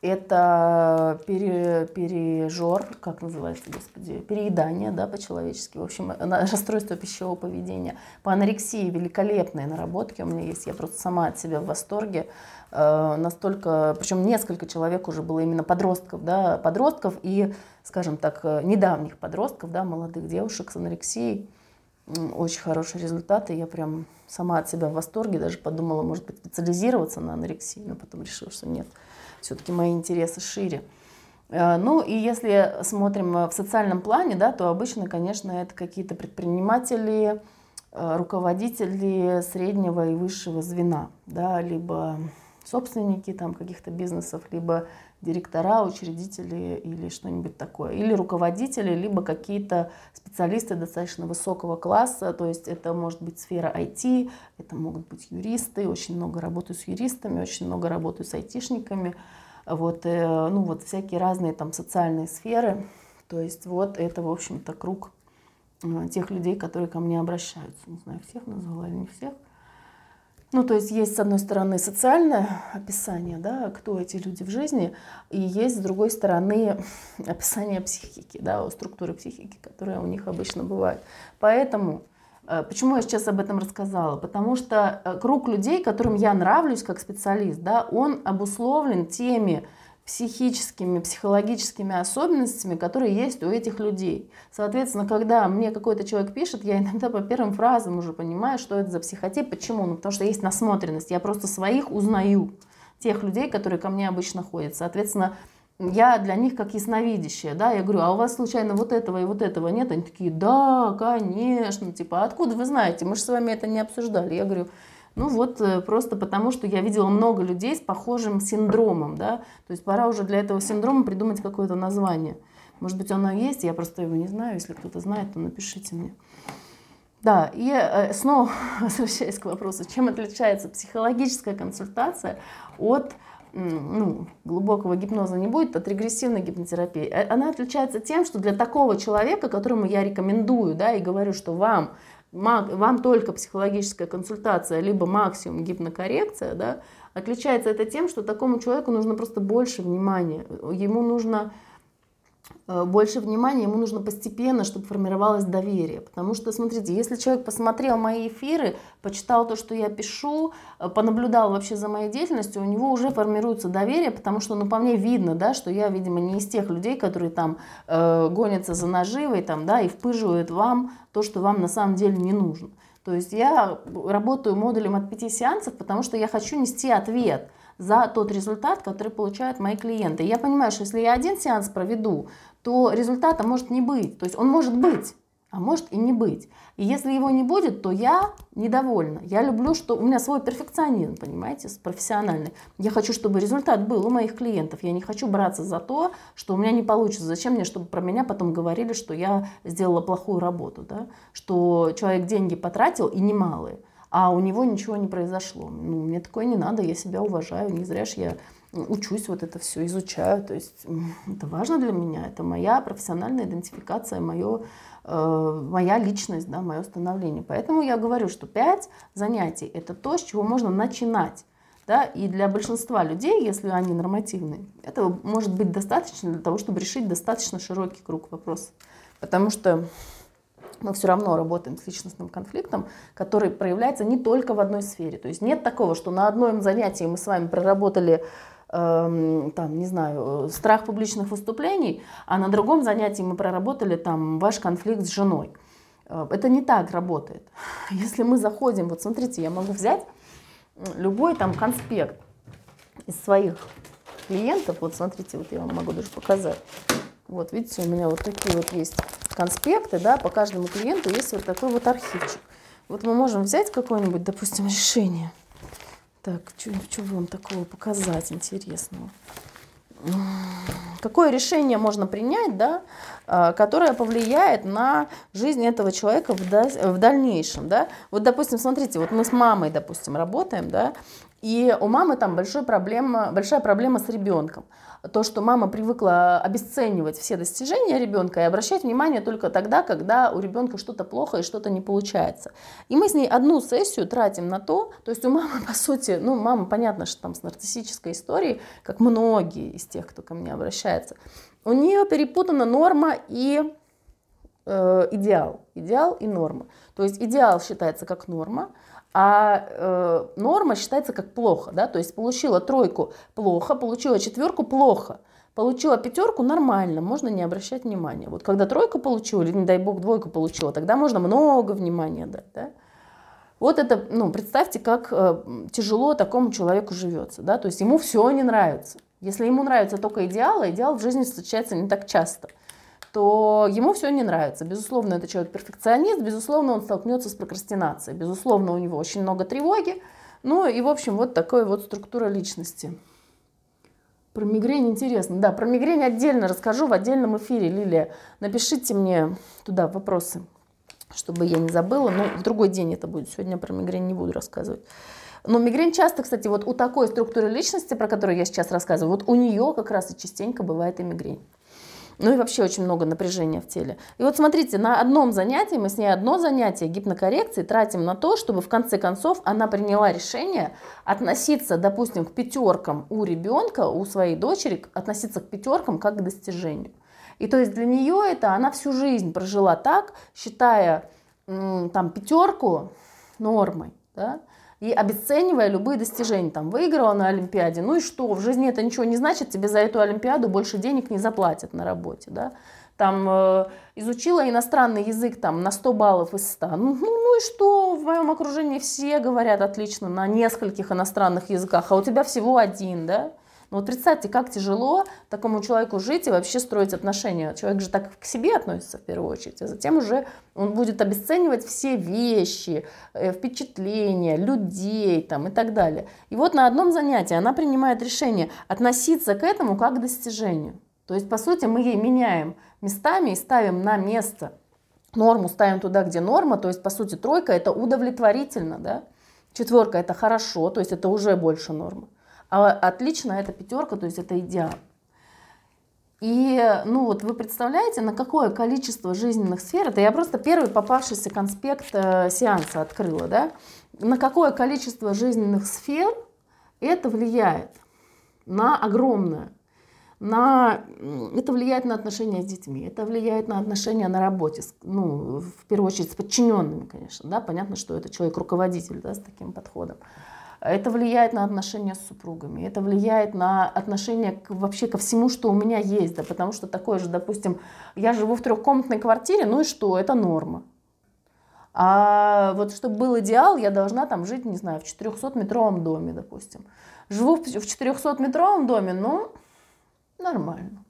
Это пере, пережор, как называется, господи, переедание, да, по-человечески. В общем, расстройство пищевого поведения. По анорексии великолепные наработки у меня есть. Я просто сама от себя в восторге. Э, настолько, причем несколько человек уже было именно подростков, да, подростков и, скажем так, э, недавних подростков, да, молодых девушек с анорексией очень хорошие результаты. Я прям сама от себя в восторге, даже подумала, может быть, специализироваться на анорексии, но потом решила, что нет, все-таки мои интересы шире. Э, ну и если смотрим в социальном плане, да, то обычно, конечно, это какие-то предприниматели, э, руководители среднего и высшего звена, да, либо собственники там каких-то бизнесов, либо директора, учредители или что-нибудь такое, или руководители, либо какие-то специалисты достаточно высокого класса, то есть это может быть сфера IT, это могут быть юристы, очень много работаю с юристами, очень много работаю с айтишниками, вот, э, ну вот всякие разные там социальные сферы, то есть вот это, в общем-то, круг э, тех людей, которые ко мне обращаются. Не знаю, всех назвала или не всех. Ну, то есть есть, с одной стороны, социальное описание, да, кто эти люди в жизни, и есть, с другой стороны, описание психики, да, структуры психики, которая у них обычно бывает. Поэтому, э, почему я сейчас об этом рассказала? Потому что э, круг людей, которым я нравлюсь как специалист, да, он обусловлен теми психическими, психологическими особенностями, которые есть у этих людей. Соответственно, когда мне какой-то человек пишет, я иногда по первым фразам уже понимаю, что это за психотип. Почему? Ну, потому что есть насмотренность. Я просто своих узнаю, тех людей, которые ко мне обычно ходят. Соответственно, я для них как ясновидящая, да, я говорю, а у вас случайно вот этого и вот этого нет? Они такие, да, конечно, типа, «А откуда вы знаете? Мы же с вами это не обсуждали. Я говорю, ну вот э, просто потому, что я видела много людей с похожим синдромом, да, то есть пора уже для этого синдрома придумать какое-то название. Может быть, оно есть, я просто его не знаю, если кто-то знает, то напишите мне. Да, и э, снова возвращаясь к вопросу, чем отличается психологическая консультация от ну, глубокого гипноза не будет, от регрессивной гипнотерапии. Э, она отличается тем, что для такого человека, которому я рекомендую, да, и говорю, что вам вам только психологическая консультация, либо максимум гипнокоррекция, да, отличается это тем, что такому человеку нужно просто больше внимания. Ему нужно больше внимания, ему нужно постепенно, чтобы формировалось доверие. Потому что, смотрите, если человек посмотрел мои эфиры, почитал то, что я пишу, э, понаблюдал вообще за моей деятельностью, у него уже формируется доверие, потому что, ну, по мне видно, да, что я, видимо, не из тех людей, которые там э, гонятся за наживой, там, да, и впыживают вам то, что вам на самом деле не нужно. То есть я работаю модулем от пяти сеансов, потому что я хочу нести ответ – за тот результат, который получают мои клиенты. я понимаю, что если я один сеанс проведу, то результата может не быть. То есть он может быть, а может и не быть. И если его не будет, то я недовольна. Я люблю, что у меня свой перфекционизм, понимаете, профессиональный. Я хочу, чтобы результат был у моих клиентов. Я не хочу браться за то, что у меня не получится. Зачем мне, чтобы про меня потом говорили, что я сделала плохую работу, да? что человек деньги потратил и немалые а у него ничего не произошло. Ну, мне такое не надо, я себя уважаю, не зря же я учусь вот это все, изучаю. То есть это важно для меня, это моя профессиональная идентификация, мое, э, моя личность, да, мое становление. Поэтому я говорю, что пять занятий – это то, с чего можно начинать. Да? И для большинства людей, если они нормативные, этого может быть достаточно для того, чтобы решить достаточно широкий круг вопросов. Потому что мы все равно работаем с личностным конфликтом, который проявляется не только в одной сфере. То есть нет такого, что на одном занятии мы с вами проработали эм, там, не знаю, страх публичных выступлений, а на другом занятии мы проработали там ваш конфликт с женой. Э, это не так работает. Если мы заходим, вот смотрите, я могу взять любой там конспект из своих клиентов, вот смотрите, вот я вам могу даже показать. Вот видите, у меня вот такие вот есть конспекты, да, по каждому клиенту есть вот такой вот архивчик. Вот мы можем взять какое-нибудь, допустим, решение. Так, что вам такого показать интересного? Какое решение можно принять, да, а, которое повлияет на жизнь этого человека в дальнейшем, да? Вот, допустим, смотрите, вот мы с мамой, допустим, работаем, да, и у мамы там большая проблема, большая проблема с ребенком то, что мама привыкла обесценивать все достижения ребенка и обращать внимание только тогда, когда у ребенка что-то плохо и что-то не получается. И мы с ней одну сессию тратим на то, то есть у мамы, по сути, ну, мама, понятно, что там с нарциссической историей, как многие из тех, кто ко мне обращается, у нее перепутана норма и э, идеал. Идеал и норма. То есть идеал считается как норма, а э, норма считается как плохо, да, то есть получила тройку плохо, получила четверку плохо, получила пятерку нормально, можно не обращать внимания. Вот когда тройку получила или, не дай бог, двойку получила, тогда можно много внимания дать, да. Вот это, ну, представьте, как э, тяжело такому человеку живется, да, то есть ему все не нравится. Если ему нравится только идеал, а идеал в жизни встречается не так часто – то ему все не нравится. Безусловно, это человек перфекционист, безусловно, он столкнется с прокрастинацией, безусловно, у него очень много тревоги. Ну и, в общем, вот такая вот структура личности. Про мигрень интересно. Да, про мигрень отдельно расскажу в отдельном эфире, Лилия. Напишите мне туда вопросы, чтобы я не забыла. Но в другой день это будет. Сегодня про мигрень не буду рассказывать. Но мигрень часто, кстати, вот у такой структуры личности, про которую я сейчас рассказываю, вот у нее как раз и частенько бывает и мигрень. Ну и вообще очень много напряжения в теле. И вот смотрите, на одном занятии, мы с ней одно занятие гипнокоррекции тратим на то, чтобы в конце концов она приняла решение относиться, допустим, к пятеркам у ребенка, у своей дочери, относиться к пятеркам как к достижению. И то есть для нее это она всю жизнь прожила так, считая там пятерку нормой. Да? И обесценивая любые достижения. Там, выиграла на Олимпиаде, ну и что, в жизни это ничего не значит, тебе за эту Олимпиаду больше денег не заплатят на работе, да. Там, э, изучила иностранный язык там, на 100 баллов из 100. Ну, ну и что, в моем окружении все говорят отлично на нескольких иностранных языках, а у тебя всего один, да. Ну вот представьте, как тяжело такому человеку жить и вообще строить отношения. Человек же так к себе относится в первую очередь, а затем уже он будет обесценивать все вещи, э, впечатления, людей там, и так далее. И вот на одном занятии она принимает решение относиться к этому как к достижению. То есть, по сути, мы ей меняем местами и ставим на место норму, ставим туда, где норма, то есть, по сути, тройка – это удовлетворительно, да? Четверка – это хорошо, то есть это уже больше нормы. А отлично это пятерка, то есть это идеал. И, ну вот вы представляете, на какое количество жизненных сфер, это я просто первый попавшийся конспект э, сеанса открыла, да, на какое количество жизненных сфер это влияет, на огромное. На, это влияет на отношения с детьми, это влияет на отношения на работе, ну, в первую очередь с подчиненными, конечно, да, понятно, что это человек-руководитель, да, с таким подходом. Это влияет на отношения с супругами, это влияет на отношения к, вообще ко всему, что у меня есть, да, потому что такое же, допустим, я живу в трехкомнатной квартире, ну и что, это норма. А вот чтобы был идеал, я должна там жить, не знаю, в 400-метровом доме, допустим. Живу в 400-метровом доме, ну, нормально.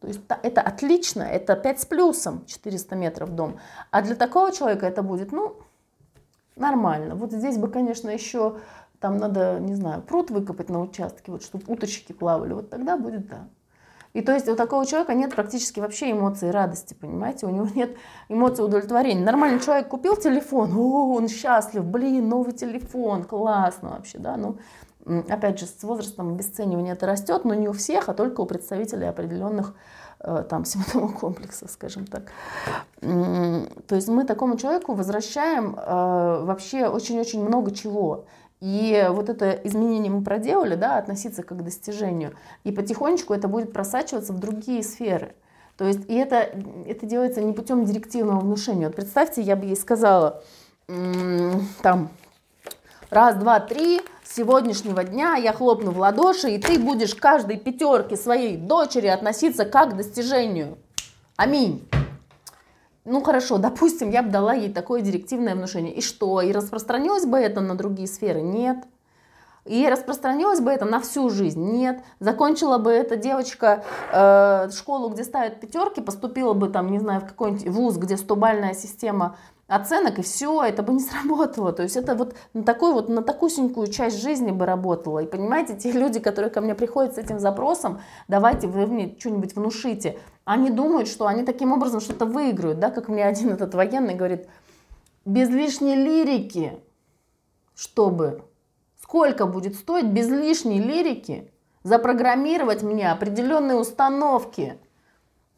То есть это отлично, это 5 с плюсом 400 метров дом. А для такого человека это будет, ну, нормально. Вот здесь бы, конечно, еще там надо, не знаю, пруд выкопать на участке, вот, чтобы уточки плавали, вот тогда будет да. И то есть у такого человека нет практически вообще эмоций радости, понимаете? У него нет эмоций удовлетворения. Нормальный человек купил телефон, о, он счастлив, блин, новый телефон, классно вообще, да, ну, опять же, с возрастом обесценивание это растет, но не у всех, а только у представителей определенных э, там симптомов комплекса, скажем так. То есть мы такому человеку возвращаем э, вообще очень-очень много чего. И вот это изменение мы проделали, да, относиться как к достижению. И потихонечку это будет просачиваться в другие сферы. То есть, и это, это делается не путем директивного внушения. Вот представьте, я бы ей сказала, там, раз, два, три, с сегодняшнего дня я хлопну в ладоши, и ты будешь каждой пятерке своей дочери относиться как к достижению. Аминь ну хорошо, допустим, я бы дала ей такое директивное внушение. И что? И распространилось бы это на другие сферы? Нет. И распространилось бы это на всю жизнь? Нет. Закончила бы эта девочка э, школу, где ставят пятерки, поступила бы там, не знаю, в какой-нибудь вуз, где стобальная система оценок, и все, это бы не сработало. То есть это вот на такую вот, на такусенькую часть жизни бы работало. И понимаете, те люди, которые ко мне приходят с этим запросом, давайте вы мне что-нибудь внушите, они думают, что они таким образом что-то выиграют, да, как мне один этот военный говорит, без лишней лирики, чтобы, сколько будет стоить без лишней лирики запрограммировать мне определенные установки.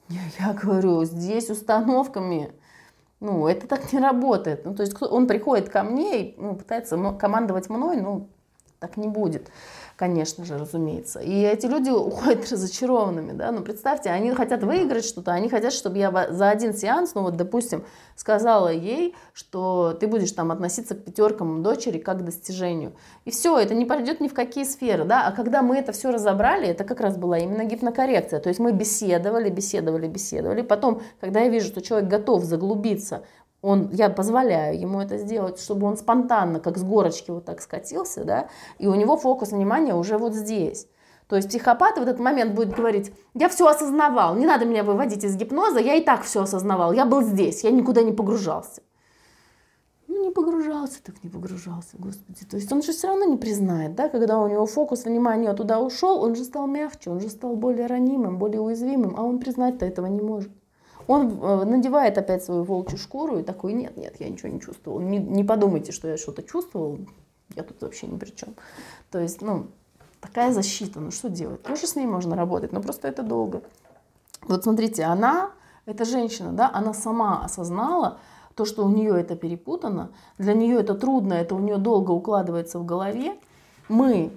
Я, говорю, здесь установками ну, это так не работает. Ну, то есть он приходит ко мне и ну, пытается командовать мной, ну, так не будет конечно же, разумеется. И эти люди уходят разочарованными, да, ну представьте, они хотят выиграть что-то, они хотят, чтобы я за один сеанс, ну вот, допустим, сказала ей, что ты будешь там относиться к пятеркам дочери как к достижению. И все, это не пойдет ни в какие сферы, да, а когда мы это все разобрали, это как раз была именно гипнокоррекция, то есть мы беседовали, беседовали, беседовали, потом, когда я вижу, что человек готов заглубиться он, я позволяю ему это сделать, чтобы он спонтанно, как с горочки вот так скатился, да, и у него фокус внимания уже вот здесь. То есть психопат в этот момент будет говорить, я все осознавал, не надо меня выводить из гипноза, я и так все осознавал, я был здесь, я никуда не погружался. Ну, не погружался, так не погружался, господи. То есть он же все равно не признает, да, когда у него фокус внимания туда ушел, он же стал мягче, он же стал более ранимым, более уязвимым, а он признать-то этого не может. Он э, надевает опять свою волчью шкуру и такой, нет, нет, я ничего не чувствовал. Не, не подумайте, что я что-то чувствовал, я тут вообще ни при чем. То есть, ну, такая защита, ну что делать? Тоже с ней можно работать, но просто это долго. Вот смотрите, она, эта женщина, да, она сама осознала, то, что у нее это перепутано, для нее это трудно, это у нее долго укладывается в голове. Мы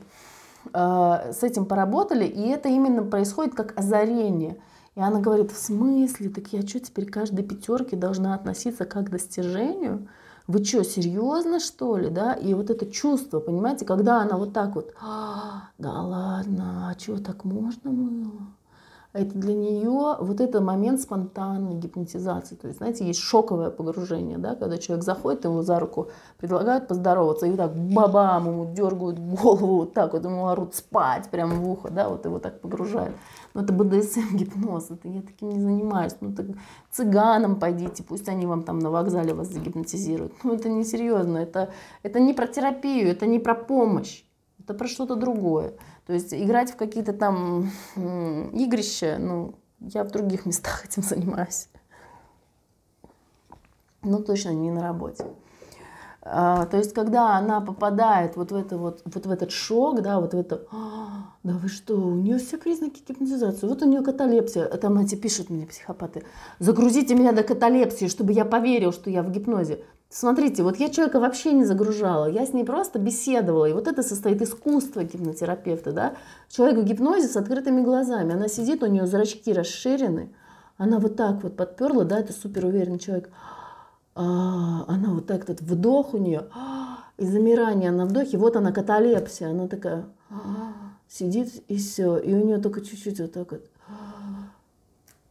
э, с этим поработали, и это именно происходит как озарение – и она говорит, в смысле? Так я что, теперь каждой пятерке должна относиться как к достижению? Вы что, серьезно, что ли, да? И вот это чувство, понимаете, когда она вот так вот, а, да ладно, а что, так можно было? Это для нее вот этот момент спонтанной гипнотизации. То есть, знаете, есть шоковое погружение, да, когда человек заходит, его за руку предлагают поздороваться, и вот так бабам ему дергают голову, вот так вот ему орут спать прямо в ухо, да, вот его так погружают. Но это БДСМ гипноз, это я таким не занимаюсь. Ну, так цыганам пойдите, пусть они вам там на вокзале вас загипнотизируют. Ну, это не серьезно, это, это не про терапию, это не про помощь, это про что-то другое. То есть играть в какие-то там игрища, ну, я в других местах этим занимаюсь. Ну, точно не на работе. А, то есть, когда она попадает вот в, это вот, вот в этот шок, да, вот в это, а, да вы что, у нее все признаки гипнотизации, вот у нее каталепсия, там эти пишут мне психопаты, загрузите меня до каталепсии, чтобы я поверил, что я в гипнозе. Смотрите, вот я человека вообще не загружала, я с ней просто беседовала. И вот это состоит искусство гипнотерапевта, да. Человек в гипнозе с открытыми глазами. Она сидит, у нее зрачки расширены. Она вот так вот подперла, да, это супер уверенный человек. А, она вот так, этот вдох у нее, а, и замирание на вдохе, вот она каталепсия, она такая а, сидит и все, и у нее только чуть-чуть вот так вот.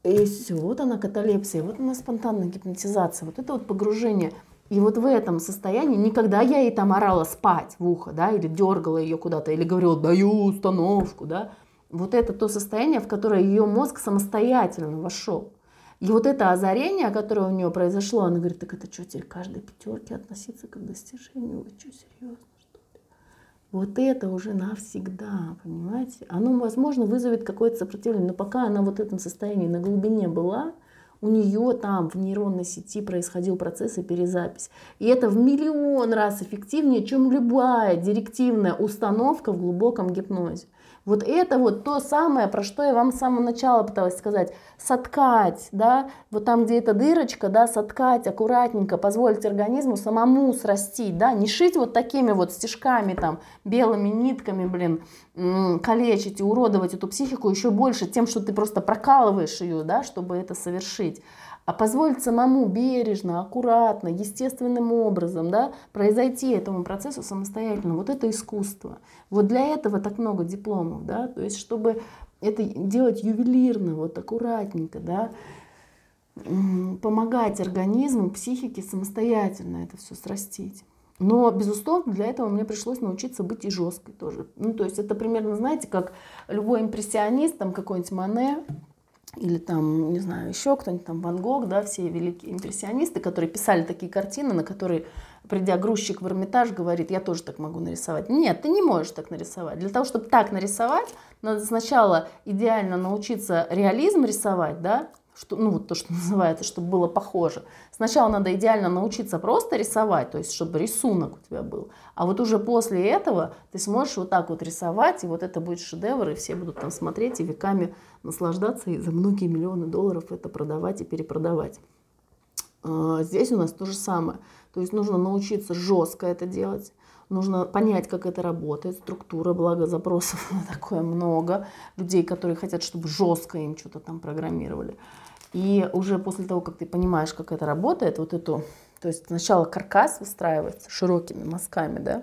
И все, вот она каталепсия, вот она спонтанная гипнотизация, вот это вот погружение – и вот в этом состоянии, никогда я ей там орала спать в ухо, да, или дергала ее куда-то, или говорила, даю установку, да, вот это то состояние, в которое ее мозг самостоятельно вошел. И вот это озарение, которое у нее произошло, она говорит, так это что, теперь каждой пятерке относиться как к достижению? Вы что, серьезно, что ли? Вот это уже навсегда, понимаете? Оно, возможно, вызовет какое-то сопротивление, но пока она вот в этом состоянии на глубине была, у нее там в нейронной сети происходил процесс и перезапись. И это в миллион раз эффективнее, чем любая директивная установка в глубоком гипнозе. Вот это вот то самое, про что я вам с самого начала пыталась сказать. Соткать, да, вот там, где эта дырочка, да, соткать аккуратненько, позволить организму самому срастить, да, не шить вот такими вот стежками там, белыми нитками, блин, калечить и уродовать эту психику еще больше тем, что ты просто прокалываешь ее, да, чтобы это совершить а позволить самому бережно, аккуратно, естественным образом да, произойти этому процессу самостоятельно. Вот это искусство. Вот для этого так много дипломов, да, то есть чтобы это делать ювелирно, вот аккуратненько, да, помогать организму, психике самостоятельно это все срастить. Но, безусловно, для этого мне пришлось научиться быть и жесткой тоже. Ну, то есть это примерно, знаете, как любой импрессионист, там какой-нибудь Мане, или там, не знаю, еще кто-нибудь там, Ван Гог, да, все великие импрессионисты, которые писали такие картины, на которые, придя грузчик в Эрмитаж, говорит, я тоже так могу нарисовать. Нет, ты не можешь так нарисовать. Для того, чтобы так нарисовать, надо сначала идеально научиться реализм рисовать, да, что, ну вот то, что называется, чтобы было похоже. Сначала надо идеально научиться просто рисовать, то есть чтобы рисунок у тебя был. А вот уже после этого ты сможешь вот так вот рисовать, и вот это будет шедевр, и все будут там смотреть и веками наслаждаться, и за многие миллионы долларов это продавать и перепродавать. А, здесь у нас то же самое. То есть нужно научиться жестко это делать, нужно понять, как это работает, структура, благо запросов такое много, людей, которые хотят, чтобы жестко им что-то там программировали. И уже после того, как ты понимаешь, как это работает, вот эту, то есть сначала каркас выстраивается широкими мазками, да,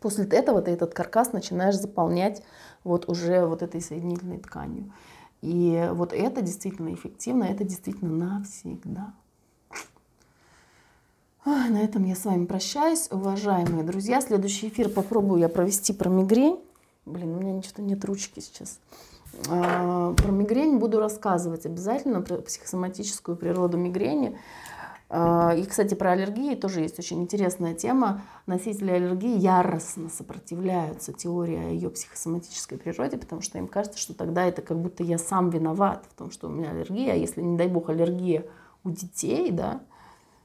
после этого ты этот каркас начинаешь заполнять вот уже вот этой соединительной тканью. И вот это действительно эффективно, это действительно навсегда. На этом я с вами прощаюсь, уважаемые друзья. Следующий эфир попробую я провести про мигрень. Блин, у меня ничего нет ручки сейчас. А, про мигрень буду рассказывать обязательно, про психосоматическую природу мигрени. А, и, кстати, про аллергии тоже есть очень интересная тема. Носители аллергии яростно сопротивляются теории о ее психосоматической природе, потому что им кажется, что тогда это как будто я сам виноват в том, что у меня аллергия. А если, не дай бог, аллергия у детей, да,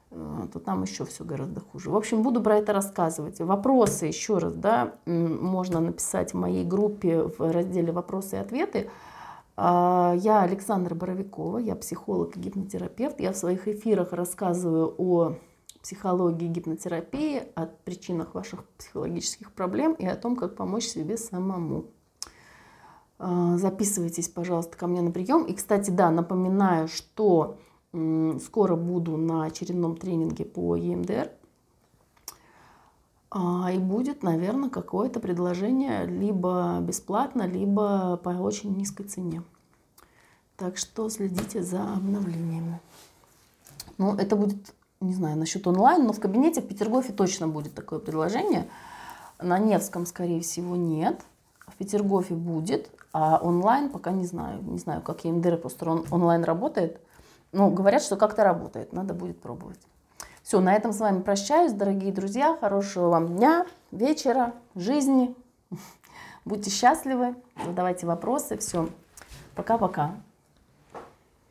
то там еще все гораздо хуже. В общем, буду про это рассказывать. Вопросы еще раз, да, можно написать в моей группе в разделе «Вопросы и ответы». А, я Александра Боровикова, я психолог и гипнотерапевт. Я в своих эфирах рассказываю о психологии гипнотерапии, о причинах ваших психологических проблем и о том, как помочь себе самому. А, записывайтесь, пожалуйста, ко мне на прием. И, кстати, да, напоминаю, что Скоро буду на очередном тренинге по ЕМДР. А, и будет, наверное, какое-то предложение либо бесплатно, либо по очень низкой цене. Так что следите за обновлениями. Ну, это будет, не знаю, насчет онлайн, но в кабинете в Петергофе точно будет такое предложение. На Невском, скорее всего, нет. В Петергофе будет, а онлайн пока не знаю. Не знаю, как ЕМДР просто он, онлайн работает. Ну, говорят, что как-то работает, надо будет пробовать. Все, на этом с вами прощаюсь, дорогие друзья. Хорошего вам дня, вечера, жизни. Будьте счастливы, задавайте вопросы. Все, пока-пока.